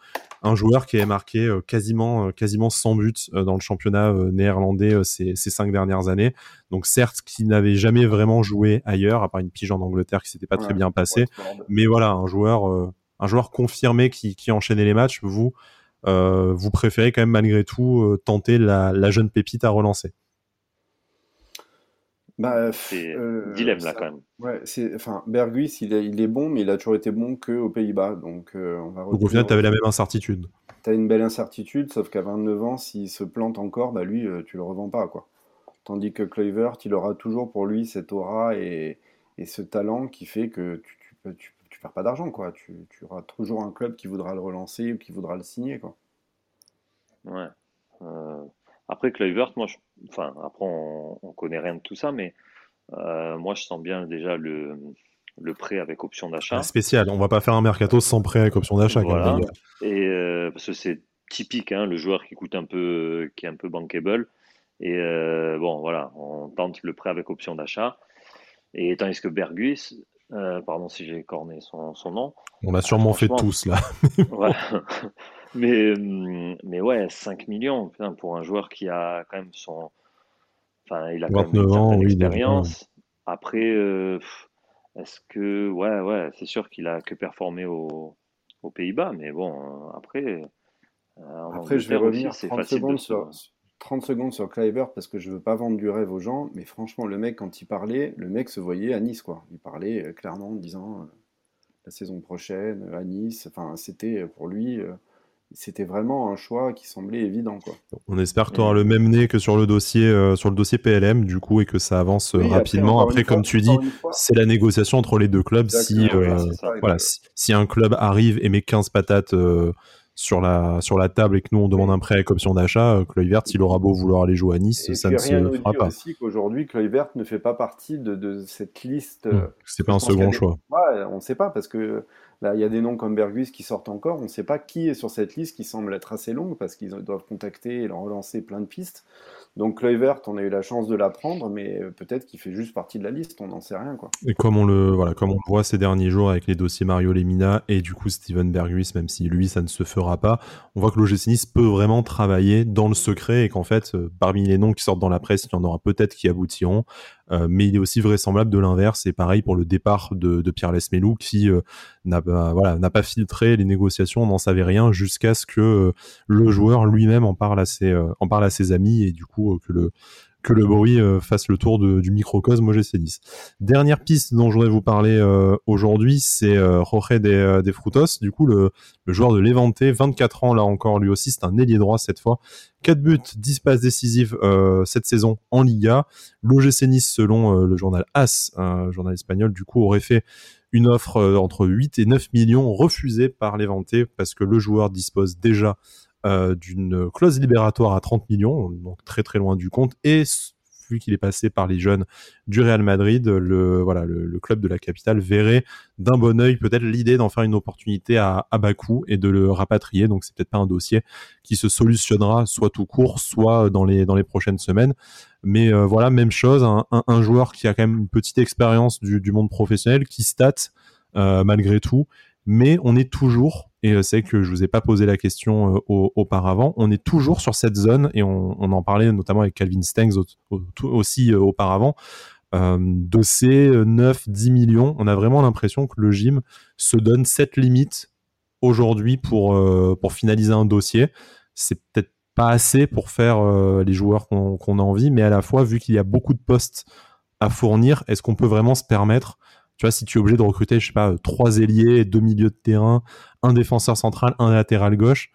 un joueur qui avait marqué quasiment, quasiment 100 buts dans le championnat néerlandais ces, ces cinq dernières années. Donc certes, qui n'avait jamais vraiment joué ailleurs, à part une pige en Angleterre qui s'était pas très bien passée. mais voilà, un joueur un joueur confirmé qui, qui enchaînait les matchs, vous, euh, vous préférez quand même malgré tout euh, tenter la, jeune pépite à relancer bah, c'est euh, dilemme là quand même. Ouais, c'est, enfin, Berguis, il est, il est bon, mais il a toujours été bon qu'aux Pays-Bas. Donc, on va donc au final, tu avais la même incertitude. Tu as une belle incertitude, sauf qu'à 29 ans, s'il se plante encore, bah lui, tu le revends pas. quoi. Tandis que Kluivert, il aura toujours pour lui cette aura et, et ce talent qui fait que tu, tu, peux, tu tu perds pas d'argent, quoi. Tu, tu, auras toujours un club qui voudra le relancer ou qui voudra le signer, quoi. Ouais. Euh, après, Kluivert, moi, enfin, après, on, on, connaît rien de tout ça, mais euh, moi, je sens bien déjà le, le prêt avec option d'achat. Spécial, on va pas faire un mercato sans prêt avec option d'achat. Voilà. Et euh, parce que c'est typique, hein, le joueur qui coûte un peu, qui est un peu bankable. Et bon, voilà, on tente le prêt avec option d'achat. Et tandis que Bergus, euh, pardon si j'ai corné son, son, nom. On a sûrement fait tous là. mais, mais ouais, 5 millions pour un joueur qui a quand même son. Enfin, il a quand même une ans, oui, expérience. Après, euh, est-ce que, ouais, ouais, c'est sûr qu'il a que performé au- aux Pays-Bas, mais bon, euh, après, euh, Après, je vais aussi, revenir c'est 30 facile de secondes se- sur, 30 secondes sur Kluivert parce que je veux pas vendre du rêve aux gens, mais franchement, le mec, quand il parlait, le mec se voyait à Nice, quoi. Il parlait clairement en disant euh, la saison prochaine à Nice. Enfin, c'était pour lui, euh, c'était vraiment un choix qui semblait évident, quoi. On espère que tu auras Mm. le même nez que sur le dossier, euh, sur le dossier PLM, du coup, et que ça avance euh, Oui, rapidement. Après, fois- comme tu dis, c'est la négociation entre les deux clubs. Si, euh, voilà, c'est ça, voilà, si, si un club arrive et met 15 patates euh, sur, la, sur la table et que nous, on demande un prêt avec option d'achat, euh, Kluivert, il aura beau vouloir aller jouer à Nice, Et ça ne se nous fera pas. aussi qu'aujourd'hui, Kluivert ne fait pas partie de, de cette liste. Mm. euh, C'est pas un second des- choix. Ouais, on ne sait pas parce que là, il y a des noms comme Bergus qui sortent encore. On ne sait pas qui est sur cette liste qui semble être assez longue parce qu'ils doivent contacter et leur relancer plein de pistes. Donc Kluivert, on a eu la chance de l'apprendre, mais peut-être qu'il fait juste partie de la liste. On n'en sait rien, quoi. Et comme on le voilà, comme on le voit ces derniers jours avec les dossiers Mario Lemina et du coup Steven Berghuis, même si lui ça ne se fera pas, on voit que l'OGC peut vraiment travailler dans le secret et qu'en fait euh, parmi les noms qui sortent dans la presse, il y en aura peut-être qui aboutiront, mais il est aussi vraisemblable de l'inverse. Et pareil pour le départ de, de Pierre Lesmelou qui euh, n'a pas filtré les négociations, on n'en savait rien jusqu'à ce que euh, le joueur lui-même en parle à ses euh, en parle à ses amis et du coup euh, que le que le bruit euh, fasse le tour de- du microcosme OGC Nice. Dernière piste dont je voudrais vous parler euh, aujourd'hui, c'est euh, Jorge de, de Frutos, du coup le, le joueur de Levante, 24 ans là encore, lui aussi c'est un ailier droit cette fois. 4 buts, 10 passes décisives euh, cette saison en Liga. L'OGC Nice, selon euh, le journal AS, un journal espagnol, du coup aurait fait une offre euh, entre 8 et 9 millions refusée par Levante parce que le joueur dispose déjà euh, d'une clause libératoire à 30 millions, donc très très loin du compte, et vu qu'il est passé par les jeunes du Real Madrid, le, voilà, le, club de la capitale verrait d'un bon œil peut-être l'idée d'en faire une opportunité à, à bas coût et de le rapatrier. Donc c'est peut-être pas un dossier qui se solutionnera soit tout court, soit dans les, dans les prochaines semaines. Mais euh, voilà, même chose, un, un, joueur qui a quand même une petite expérience du, du monde professionnel, qui state euh, malgré tout, mais on est toujours, et euh, c'est que je vous ai pas posé la question euh, au- auparavant, on est toujours sur cette zone, et on, en parlait notamment avec Calvin Stengs aussi euh, auparavant, euh, de ces 9-10 millions, on a vraiment l'impression que le gym se donne cette limite aujourd'hui pour, pour finaliser un dossier. C'est peut-être pas assez pour faire les joueurs qu'on qu'on a envie, mais à la fois, vu qu'il y a beaucoup de postes à fournir, est-ce qu'on peut vraiment se permettre tu vois, si tu es obligé de recruter, je sais pas, trois ailiers, deux milieux de terrain, un défenseur central, un latéral gauche,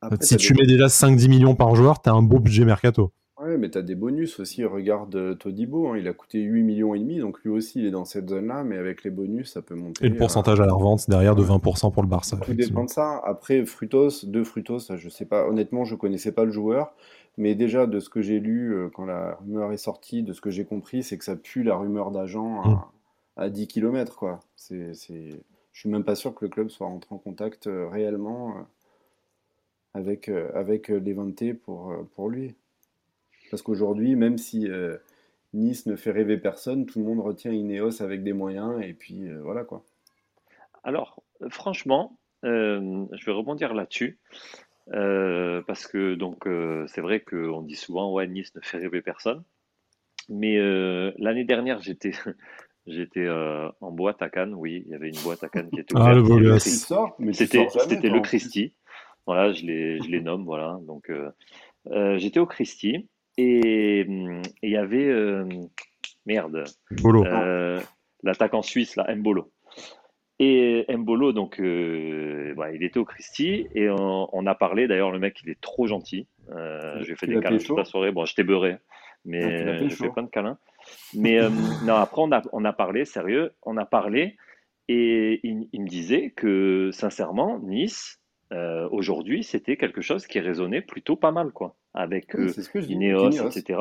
Après, si tu des- mets déjà 5-10 millions par joueur, tu as un beau budget mercato. Ouais, mais tu as des bonus aussi. Regarde euh, Todibo, hein, il a coûté 8 millions et demi, donc lui aussi il est dans cette zone-là, mais avec les bonus, ça peut monter. Et le à- pourcentage à la revente derrière de Ouais. 20% pour le Barça. Tout dépend de ça. Après, Frutos, deux Frutos, je sais pas. Honnêtement, je connaissais pas le joueur, mais déjà de ce que j'ai lu euh, quand la rumeur est sortie, de ce que j'ai compris, c'est que ça pue la rumeur d'agent à, Mm. à 10 km, quoi. C'est... Je suis même pas sûr que le club soit rentré en contact euh, réellement euh, avec, euh, avec Levante pour, pour lui. Parce qu'aujourd'hui, même si Nice ne fait rêver personne, tout le monde retient Ineos avec des moyens, et puis voilà, quoi. Alors, franchement, je vais rebondir là-dessus. parce que donc c'est vrai qu'on dit souvent ouais Nice ne fait rêver personne. Mais l'année dernière j'étais j'étais euh, en boîte à Cannes, oui, il y avait une boîte à Cannes qui était Ah, le ouverte. beau C'était le gosse. Tu Christ- sors, mais tu C'était c'était le. Christie. Voilà, je les je les nomme voilà. Donc euh, euh, j'étais au Christie et il y avait euh, merde euh, l'attaquant suisse, là, Mbolo. Et Mbolo, donc, euh, bah, il était au Christie et on, on a parlé. D'ailleurs, le mec, il est trop gentil. Euh, je lui ai fait des câlins toute la soirée. Bon, j'étais beurré, Ah, mais j'ai pécho. fait plein de câlins. Mais euh, non, après, on a, on a parlé, sérieux, on a parlé et il, il me disait que, sincèrement, Nice, euh, aujourd'hui, c'était quelque chose qui résonnait plutôt pas mal, quoi. Avec euh, c'est ce que je dis. Ineos, Ineos. etc.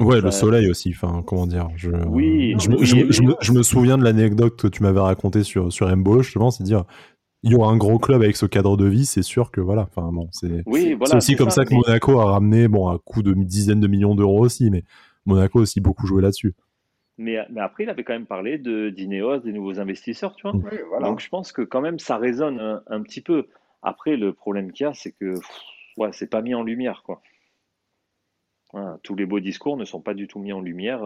Ouais, le ça- soleil aussi. Enfin, comment dire je, Oui, je, me- oui, je me- oui. je me, je me souviens de l'anecdote que tu m'avais racontée sur, sur Mbolo, justement, c'est dire il y aura un gros club avec ce cadre de vie, c'est sûr que voilà. Enfin, bon, c'est Oui, voilà. aussi comme ça, que mais- Monaco a ramené, bon, à coût de dizaines de millions d'euros aussi, mais Monaco aussi beaucoup joué là-dessus. Mais, mais après, il avait quand même parlé de d'Ineos, des nouveaux investisseurs, tu vois. Mm. Oui, voilà. Donc je pense que quand même ça résonne un, un petit peu. Après, le problème qu'il y a, c'est que pff, ouais, c'est pas mis en lumière, quoi. tous les beaux discours ne sont pas du tout mis en lumière.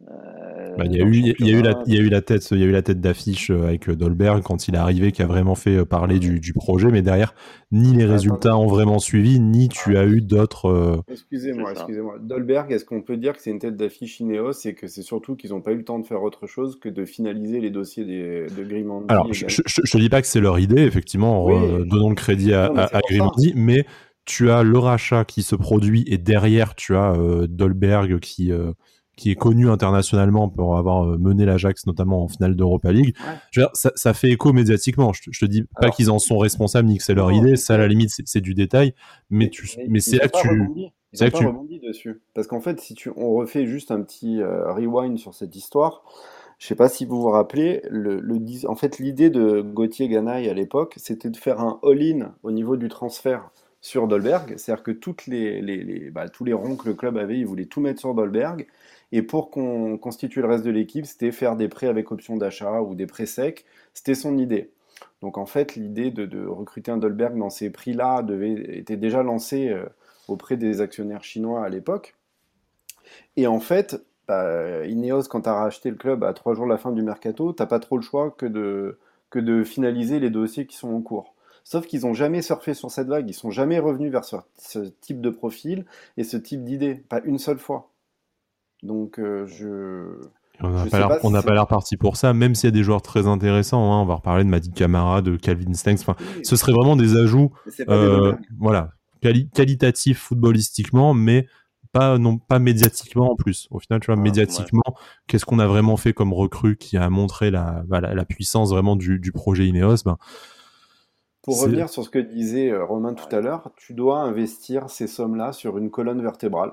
Bah, il y, a eu, il y, a eu la, il y a eu la tête, il y a eu la tête d'affiche euh, avec euh, Dolberg quand il est arrivé, qui a vraiment fait euh, parler du, du projet, mais derrière, ni les résultats ont vraiment suivi, ni tu as eu d'autres. Excusez-moi, excusez-moi. Dolberg, est-ce qu'on peut dire que c'est une tête d'affiche Ineos et que c'est surtout qu'ils n'ont pas eu le temps de faire autre chose que de finaliser les dossiers des, de Grimandi Alors, je, ne dis pas que c'est leur idée, effectivement, donnons le crédit à, à, Grimandi, mais tu as le rachat qui se produit et derrière tu as Dolberg qui qui est connu internationalement pour avoir euh, mené l'Ajax notamment en finale d'Europa League. ça, ça, fait écho médiatiquement. Je, te dis pas qu'ils en sont responsables ni que c'est leur idée. Ça, à la limite, c'est du détail. Mais, tu, mais, c'est là que tu. C'est là que tu. dessus. Parce qu'en fait, si tu, on refait juste un petit euh, rewind sur cette histoire. Je sais pas si vous vous rappelez, le, le en fait, l'idée de Gauthier Ganaï à l'époque, c'était de faire un all-in au niveau du transfert sur Dolberg. C'est-à-dire que toutes les, les, les bah, tous les ronds que le club avait, ils voulaient tout mettre sur Dolberg. Et pour qu'on constitue le reste de l'équipe, c'était faire des prêts avec option d'achat ou des prêts secs. C'était son idée. Donc en fait, l'idée de, recruter un Dolberg dans ces prix-là était déjà lancée euh, auprès des actionnaires chinois à l'époque. Et en fait, bah, Ineos, quand tu as racheté le club à trois jours de la fin du mercato, tu pas trop le choix que de, finaliser les dossiers qui sont en cours. Sauf qu'ils n'ont jamais surfé sur cette vague, ils sont jamais revenus vers ce type de profil et ce type d'idée, pas une seule fois. Donc, euh, je. On n'a pas l'air parti pour ça, même s'il y a des joueurs très intéressants. Hein. on va reparler de Madi Camara, de Calvin Stanks. Enfin, ce serait vraiment des ajouts, euh, voilà, qualitatifs footballistiquement, mais pas non pas médiatiquement en plus. Au final, tu vois, médiatiquement, qu'est-ce qu'on a vraiment fait comme recrue qui a montré la, bah, la, puissance vraiment du, du projet Ineos? Ben, Pour revenir sur ce que disait euh, Romain tout à l'heure, tu dois investir ces sommes-là sur une colonne vertébrale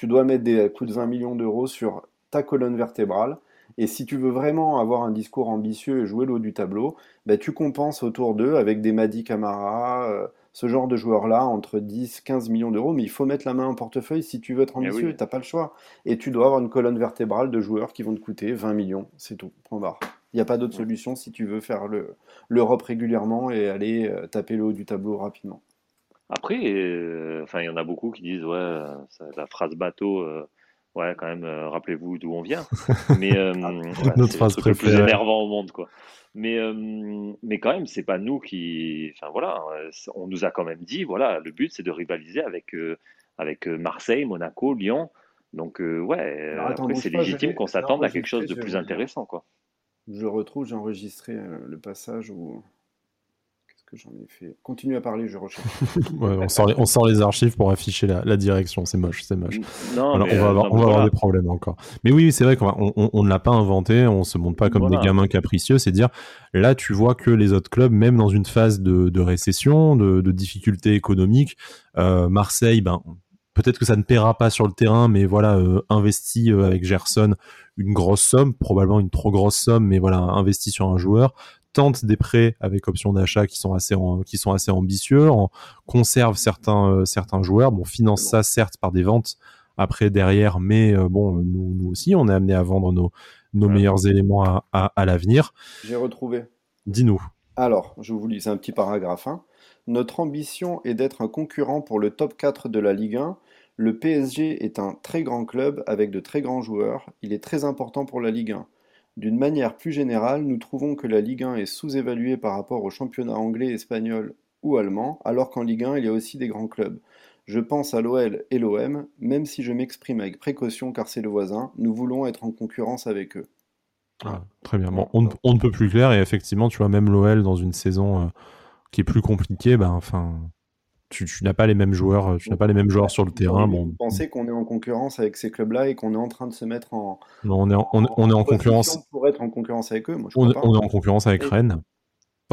tu dois mettre des coups de 20 millions d'euros sur ta colonne vertébrale. Et si tu veux vraiment avoir un discours ambitieux et jouer l'eau du tableau, bah, tu compenses autour d'eux avec des Madi Camara, euh, ce genre de joueurs-là, entre 10 15 millions d'euros. Mais il faut mettre la main en portefeuille si tu veux être eh ambitieux, tu n'as pas le choix. Et tu dois avoir une colonne vertébrale de joueurs qui vont te coûter 20 millions, c'est tout, point barre. Il n'y a pas d'autre solution si tu veux faire l'Europe régulièrement et aller euh, taper le haut du tableau rapidement. Après, euh, enfin, il y en a beaucoup qui disent, ouais, la phrase bateau, euh, ouais, quand même, euh, rappelez-vous d'où on vient. Mais notre phrase le plus énervant au monde, quoi. Mais, mais quand même, c'est pas nous qui, enfin voilà, on nous a quand même dit, voilà, le but c'est de rivaliser avec avec Marseille, Monaco, Lyon. Donc ouais, après c'est légitime qu'on s'attende à quelque chose de plus intéressant, quoi. Je retrouve, j'ai enregistré le passage où j'en ai fait. Continue à parler, je recherche. on, sort les, archives pour afficher la, direction, c'est moche, c'est moche. on va euh, avoir, des problèmes encore. Mais oui, c'est vrai qu'on on, ne l'a pas inventé, on se montre pas comme des gamins capricieux, c'est dire, là tu vois que les autres clubs, même dans une phase de, récession, de, difficultés économiques, euh, Marseille, ben, peut-être que ça ne paiera pas sur le terrain, mais voilà, euh, investi avec Gerson une grosse somme, probablement une trop grosse somme, mais voilà, investi sur un joueur tente des prêts avec option d'achat qui sont assez qui sont assez ambitieux, conserve certains euh, certains joueurs, bon finance ça certes par des ventes après derrière, mais euh, bon nous, nous aussi on est amené à vendre nos nos meilleurs éléments à, à, l'avenir. J'ai retrouvé. Dis-nous. Alors, je vous lis, un petit paragraphe. Hein. Notre ambition est d'être un concurrent pour le top 4 de la Ligue 1. Le PSG est un très grand club avec de très grands joueurs. Il est très important pour la Ligue 1. D'une manière plus générale, nous trouvons que la Ligue 1 est sous-évaluée par rapport aux championnats anglais, espagnol ou allemand, alors qu'en Ligue 1, il y a aussi des grands clubs. Je pense à l'OL et l'OM, même si je m'exprime avec précaution car c'est le voisin, nous voulons être en concurrence avec eux. Ah, très bien. On, ne peut plus clair et effectivement, tu vois, même l'OL dans une saison euh, qui est plus compliquée, ben, enfin, tu, n'as pas les mêmes joueurs, euh, tu n'as pas les mêmes joueurs sur le terrain. Bon. Vous pensez qu'on est en concurrence avec ces clubs-là et qu'on est en train de se mettre en. Non, on est en, on, est en concurrence. Pour être en concurrence avec eux, on, est en concurrence avec Rennes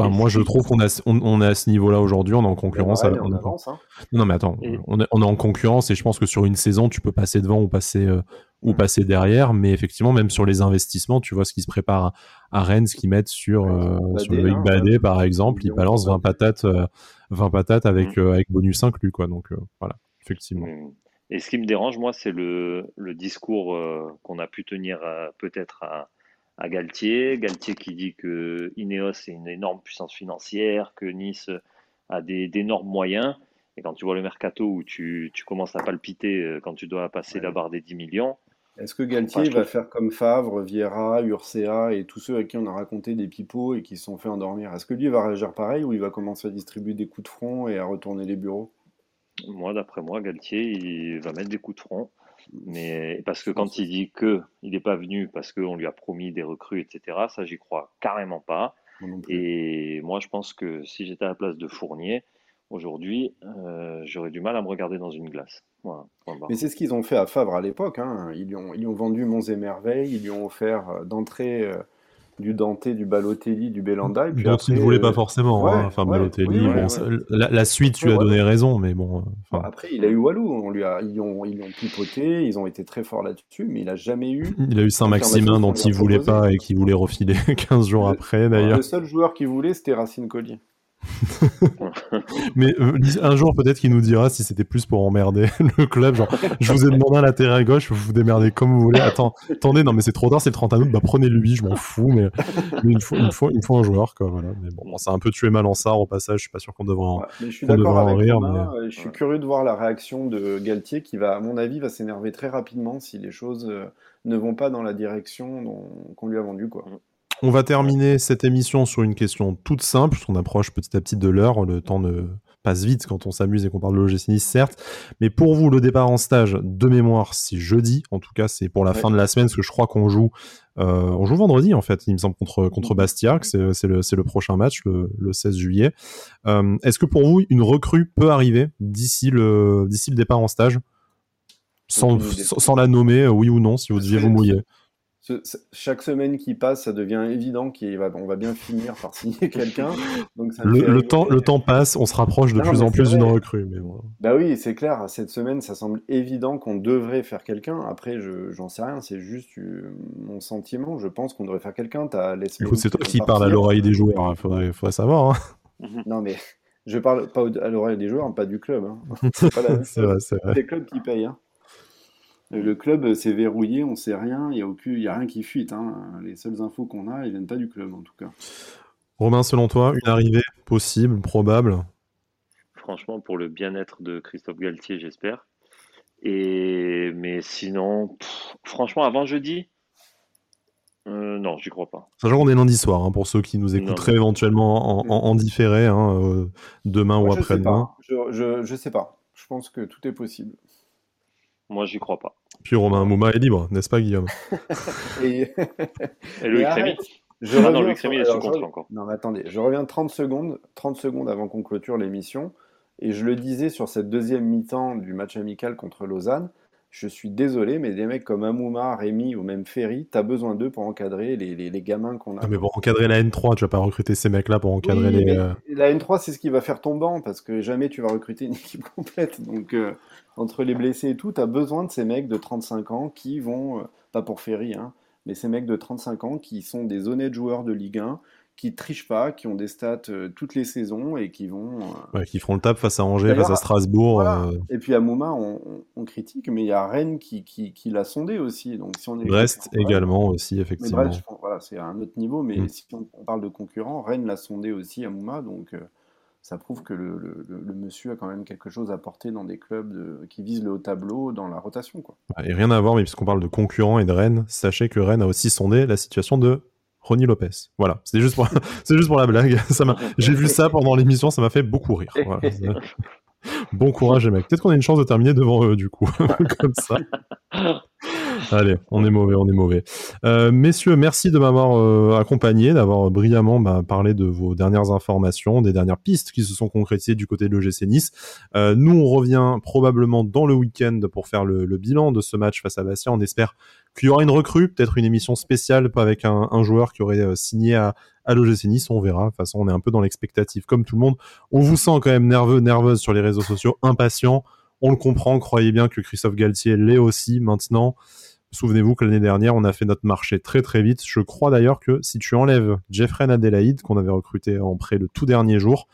moi, je trouve qu'on a, on, est à ce niveau-là aujourd'hui, on est en concurrence. Bah on avance, hein. Non, mais attends, on, est, on est en concurrence et je pense que sur une saison, tu peux passer devant ou passer, euh, ou passer derrière. Mais effectivement, même sur les investissements, tu vois ce qui se prépare à, Rennes, ce qu'ils mettent sur, euh, sur le hein, Badé, par exemple, ils balancent 20 patates, 20 euh, patates avec, mm. avec bonus inclus, quoi. Donc, voilà, effectivement. Mm. Et ce qui me dérange, moi, c'est le, le discours qu'on a pu tenir peut-être à à Galtier. Galtier qui dit que Ineos est une énorme puissance financière, que Nice a d'énormes moyens. Et quand tu vois le mercato où tu, tu commences à palpiter euh, quand tu dois passer la barre des 10 millions. Est-ce que Galtier va faire comme Favre, Vieira, Urcea et tous ceux à qui on a raconté des pipeaux et qui se sont fait endormir? Est-ce que lui va réagir pareil ou il va commencer à distribuer des coups de front et à retourner les bureaux? Moi, d'après moi, Galtier, il va mettre des coups de front. Mais parce que quand il dit que il n'est pas venu parce qu'on lui a promis des recrues, etc., ça, j'y crois carrément pas. Et moi, je pense que si j'étais à la place de Fournier, aujourd'hui, euh, j'aurais du mal à me regarder dans une glace. Mais c'est ce qu'ils ont fait à Favre à l'époque. Hein. Ils, lui ont, ils ont vendu Monts et Merveilles, ils lui ont offert euh, d'entrée euh, du Dante, du Balotelli, du Belanda. Et puis Dont il ne voulait pas forcément. Hein. Enfin, Balotelli, bon, la, suite, tu as donné raison, mais bon. après, il a eu Walou. On lui a, ils ont, ils ont pipoté, ils ont été très forts là-dessus, mais il n'a jamais eu. Il a eu Saint-Maximin dont il ne voulait pas et qui voulait refiler 15 jours après, d'ailleurs. Le seul joueur qui voulait, c'était Racine Collier. mais euh, un jour peut-être qu'il nous dira si c'était plus pour emmerder le club. Genre je vous ai demandé un latéral gauche vous vous démerdez comme vous voulez. Attends attendez non mais c'est trop tard c'est le 31 août. Bah prenez lui je m'en fous mais, il, faut, il, faut, il faut un joueur quoi voilà. Mais bon, ça a un peu tué Malansar au passage je suis pas sûr qu'on devrait en, je suis d'accord avec rire mais... je suis curieux de voir la réaction de Galtier qui va à mon avis va s'énerver très rapidement si les choses euh, ne vont pas dans la direction qu'on lui a vendu quoi on va terminer cette émission sur une question toute simple, puisqu'on approche petit à petit de l'heure. Le temps ne passe vite quand on s'amuse et qu'on parle de l'OGC certes. Mais pour vous, le départ en stage de mémoire, c'est jeudi. En tout cas, c'est pour la fin de la semaine, parce que je crois qu'on joue, euh, on joue vendredi, en fait, il me semble, contre, contre Bastia, c'est le, le, prochain match, le, 16 juillet. Euh, est-ce que pour vous, une recrue peut arriver d'ici le, départ en stage? Sans, sans, la nommer, oui ou non, si vous deviez vous mouiller chaque semaine qui passe, ça devient évident qu'on va, bien finir par signer quelqu'un. le, temps, le temps passe, on se rapproche de plus en plus d'une recrue. Mais Bah oui, c'est clair. Cette semaine, ça semble évident qu'on devrait faire quelqu'un. Après, je, j'en sais rien. C'est juste euh, mon sentiment. Je pense qu'on devrait faire quelqu'un. Écoute, c'est toi qui parles à l'oreille des joueurs. Il faudrait, faudrait, savoir. Hein. non, mais je parle pas à l'oreille des joueurs, pas du club. Hein. C'est vrai, c'est vrai. C'est le club qui paye. Hein. Le club s'est verrouillé, on sait rien, il n'y a, a rien qui fuite. Hein. Les seules infos qu'on a, ils viennent pas du club en tout cas. Romain, selon toi, une arrivée possible, probable? Franchement, pour le bien-être de Christophe Galtier, j'espère. Et mais sinon, franchement, avant jeudi, euh, non, j'y crois pas. Sachant qu'on est lundi soir, hein, pour ceux qui nous écouteraient éventuellement en, différé, hein, euh, demain ou après-demain. Je, je sais pas. Je pense que tout est possible. Moi, j'y crois pas. Puis Romain Mouma est libre, n'est-ce pas, Guillaume? Et, et Loïc Rémy je ah non, Loïc Rémy est sous contrat encore. Non, mais attendez, je reviens 30 secondes, 30 secondes avant qu'on clôture l'émission. Et je le disais sur cette deuxième mi-temps du match amical contre Lausanne, je suis désolé, mais des mecs comme Amouma, Rémi ou même Ferry, t'as besoin d'eux pour encadrer les, les, gamins qu'on a. mais pour encadrer la N3, tu vas pas recruter ces mecs-là pour encadrer les. Euh, la N3, c'est ce qui va faire ton banc, parce que jamais tu vas recruter une équipe complète. Donc, euh, entre les blessés et tout, t'as besoin de ces mecs de 35 ans qui vont, euh, pas pour Ferry, hein, mais ces mecs de 35 ans qui sont des honnêtes joueurs de Ligue 1, qui trichent pas, qui ont des stats euh, toutes les saisons et qui vont. Euh, qui feront le tap face à Angers, face à Strasbourg. Euh. Et puis à Mouma, on, critique, mais il y a Rennes qui, qui, qui l'a sondé aussi. Donc si on est Brest également aussi, effectivement. Voilà, c'est à un autre niveau, mais mm. si on, parle de concurrents, Rennes l'a sondé aussi à Mouma, donc ça prouve que le, le, monsieur a quand même quelque chose à porter dans des clubs qui visent le haut tableau dans la rotation. Quoi. Et rien à voir, mais puisqu'on parle de concurrents et de Rennes, sachez que Rennes a aussi sondé la situation de Ronnie Lopez. Voilà, c'est juste pour, juste pour la blague. J'ai vu ça pendant l'émission, ça m'a fait beaucoup rire. bon courage les mecs. Peut-être qu'on a une chance de terminer devant eux du coup, comme ça. Allez, on est mauvais, on est mauvais. Euh, messieurs, merci de m'avoir euh, accompagné, d'avoir brillamment bah, parlé de vos dernières informations, des dernières pistes qui se sont concrétisées du côté de l'OGC Nice. Euh, nous, on revient probablement dans le week-end pour faire le, bilan de ce match face à Bastia. On espère qu'il y aura une recrue, peut-être une émission spéciale avec un, joueur qui aurait signé à, à l'OGC Nice. On verra. De toute façon, on est un peu dans l'expectative comme tout le monde. On vous sent quand même nerveux, nerveuse sur les réseaux sociaux, impatient. On le comprend. Croyez bien que Christophe Galtier l'est aussi maintenant. Souvenez-vous que l'année dernière, on a fait notre marché très très vite. Je crois d'ailleurs que si tu enlèves Jeffrey Adelaide, qu'on avait recruté en prêt le tout dernier jour,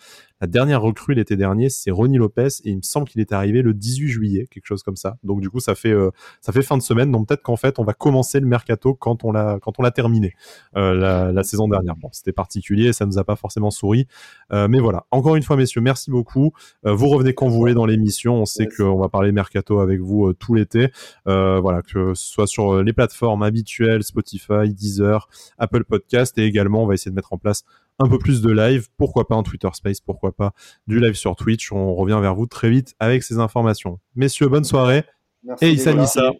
La dernière recrue l'été dernier, c'est Ronnie Lopez et il me semble qu'il est arrivé le 18 juillet, quelque chose comme ça. Donc du coup, ça fait euh, ça fait fin de semaine. Donc peut-être qu'en fait, on va commencer le mercato quand on l'a quand on l'a terminé euh, la, la, saison dernière. Bon, c'était particulier, ça nous a pas forcément souri, euh, mais voilà. Encore une fois, messieurs, merci beaucoup. vous revenez quand vous voulez dans l'émission. On sait qu'on va parler mercato avec vous tout l'été. voilà, que ce soit sur les plateformes habituelles, Spotify, Deezer, Apple Podcast, et également on va essayer de mettre en place un peu plus de live, pourquoi pas un Twitter Space, pourquoi pas du live sur Twitch. On revient vers vous très vite avec ces informations. Messieurs, bonne soirée. Merci et Issa Nissa.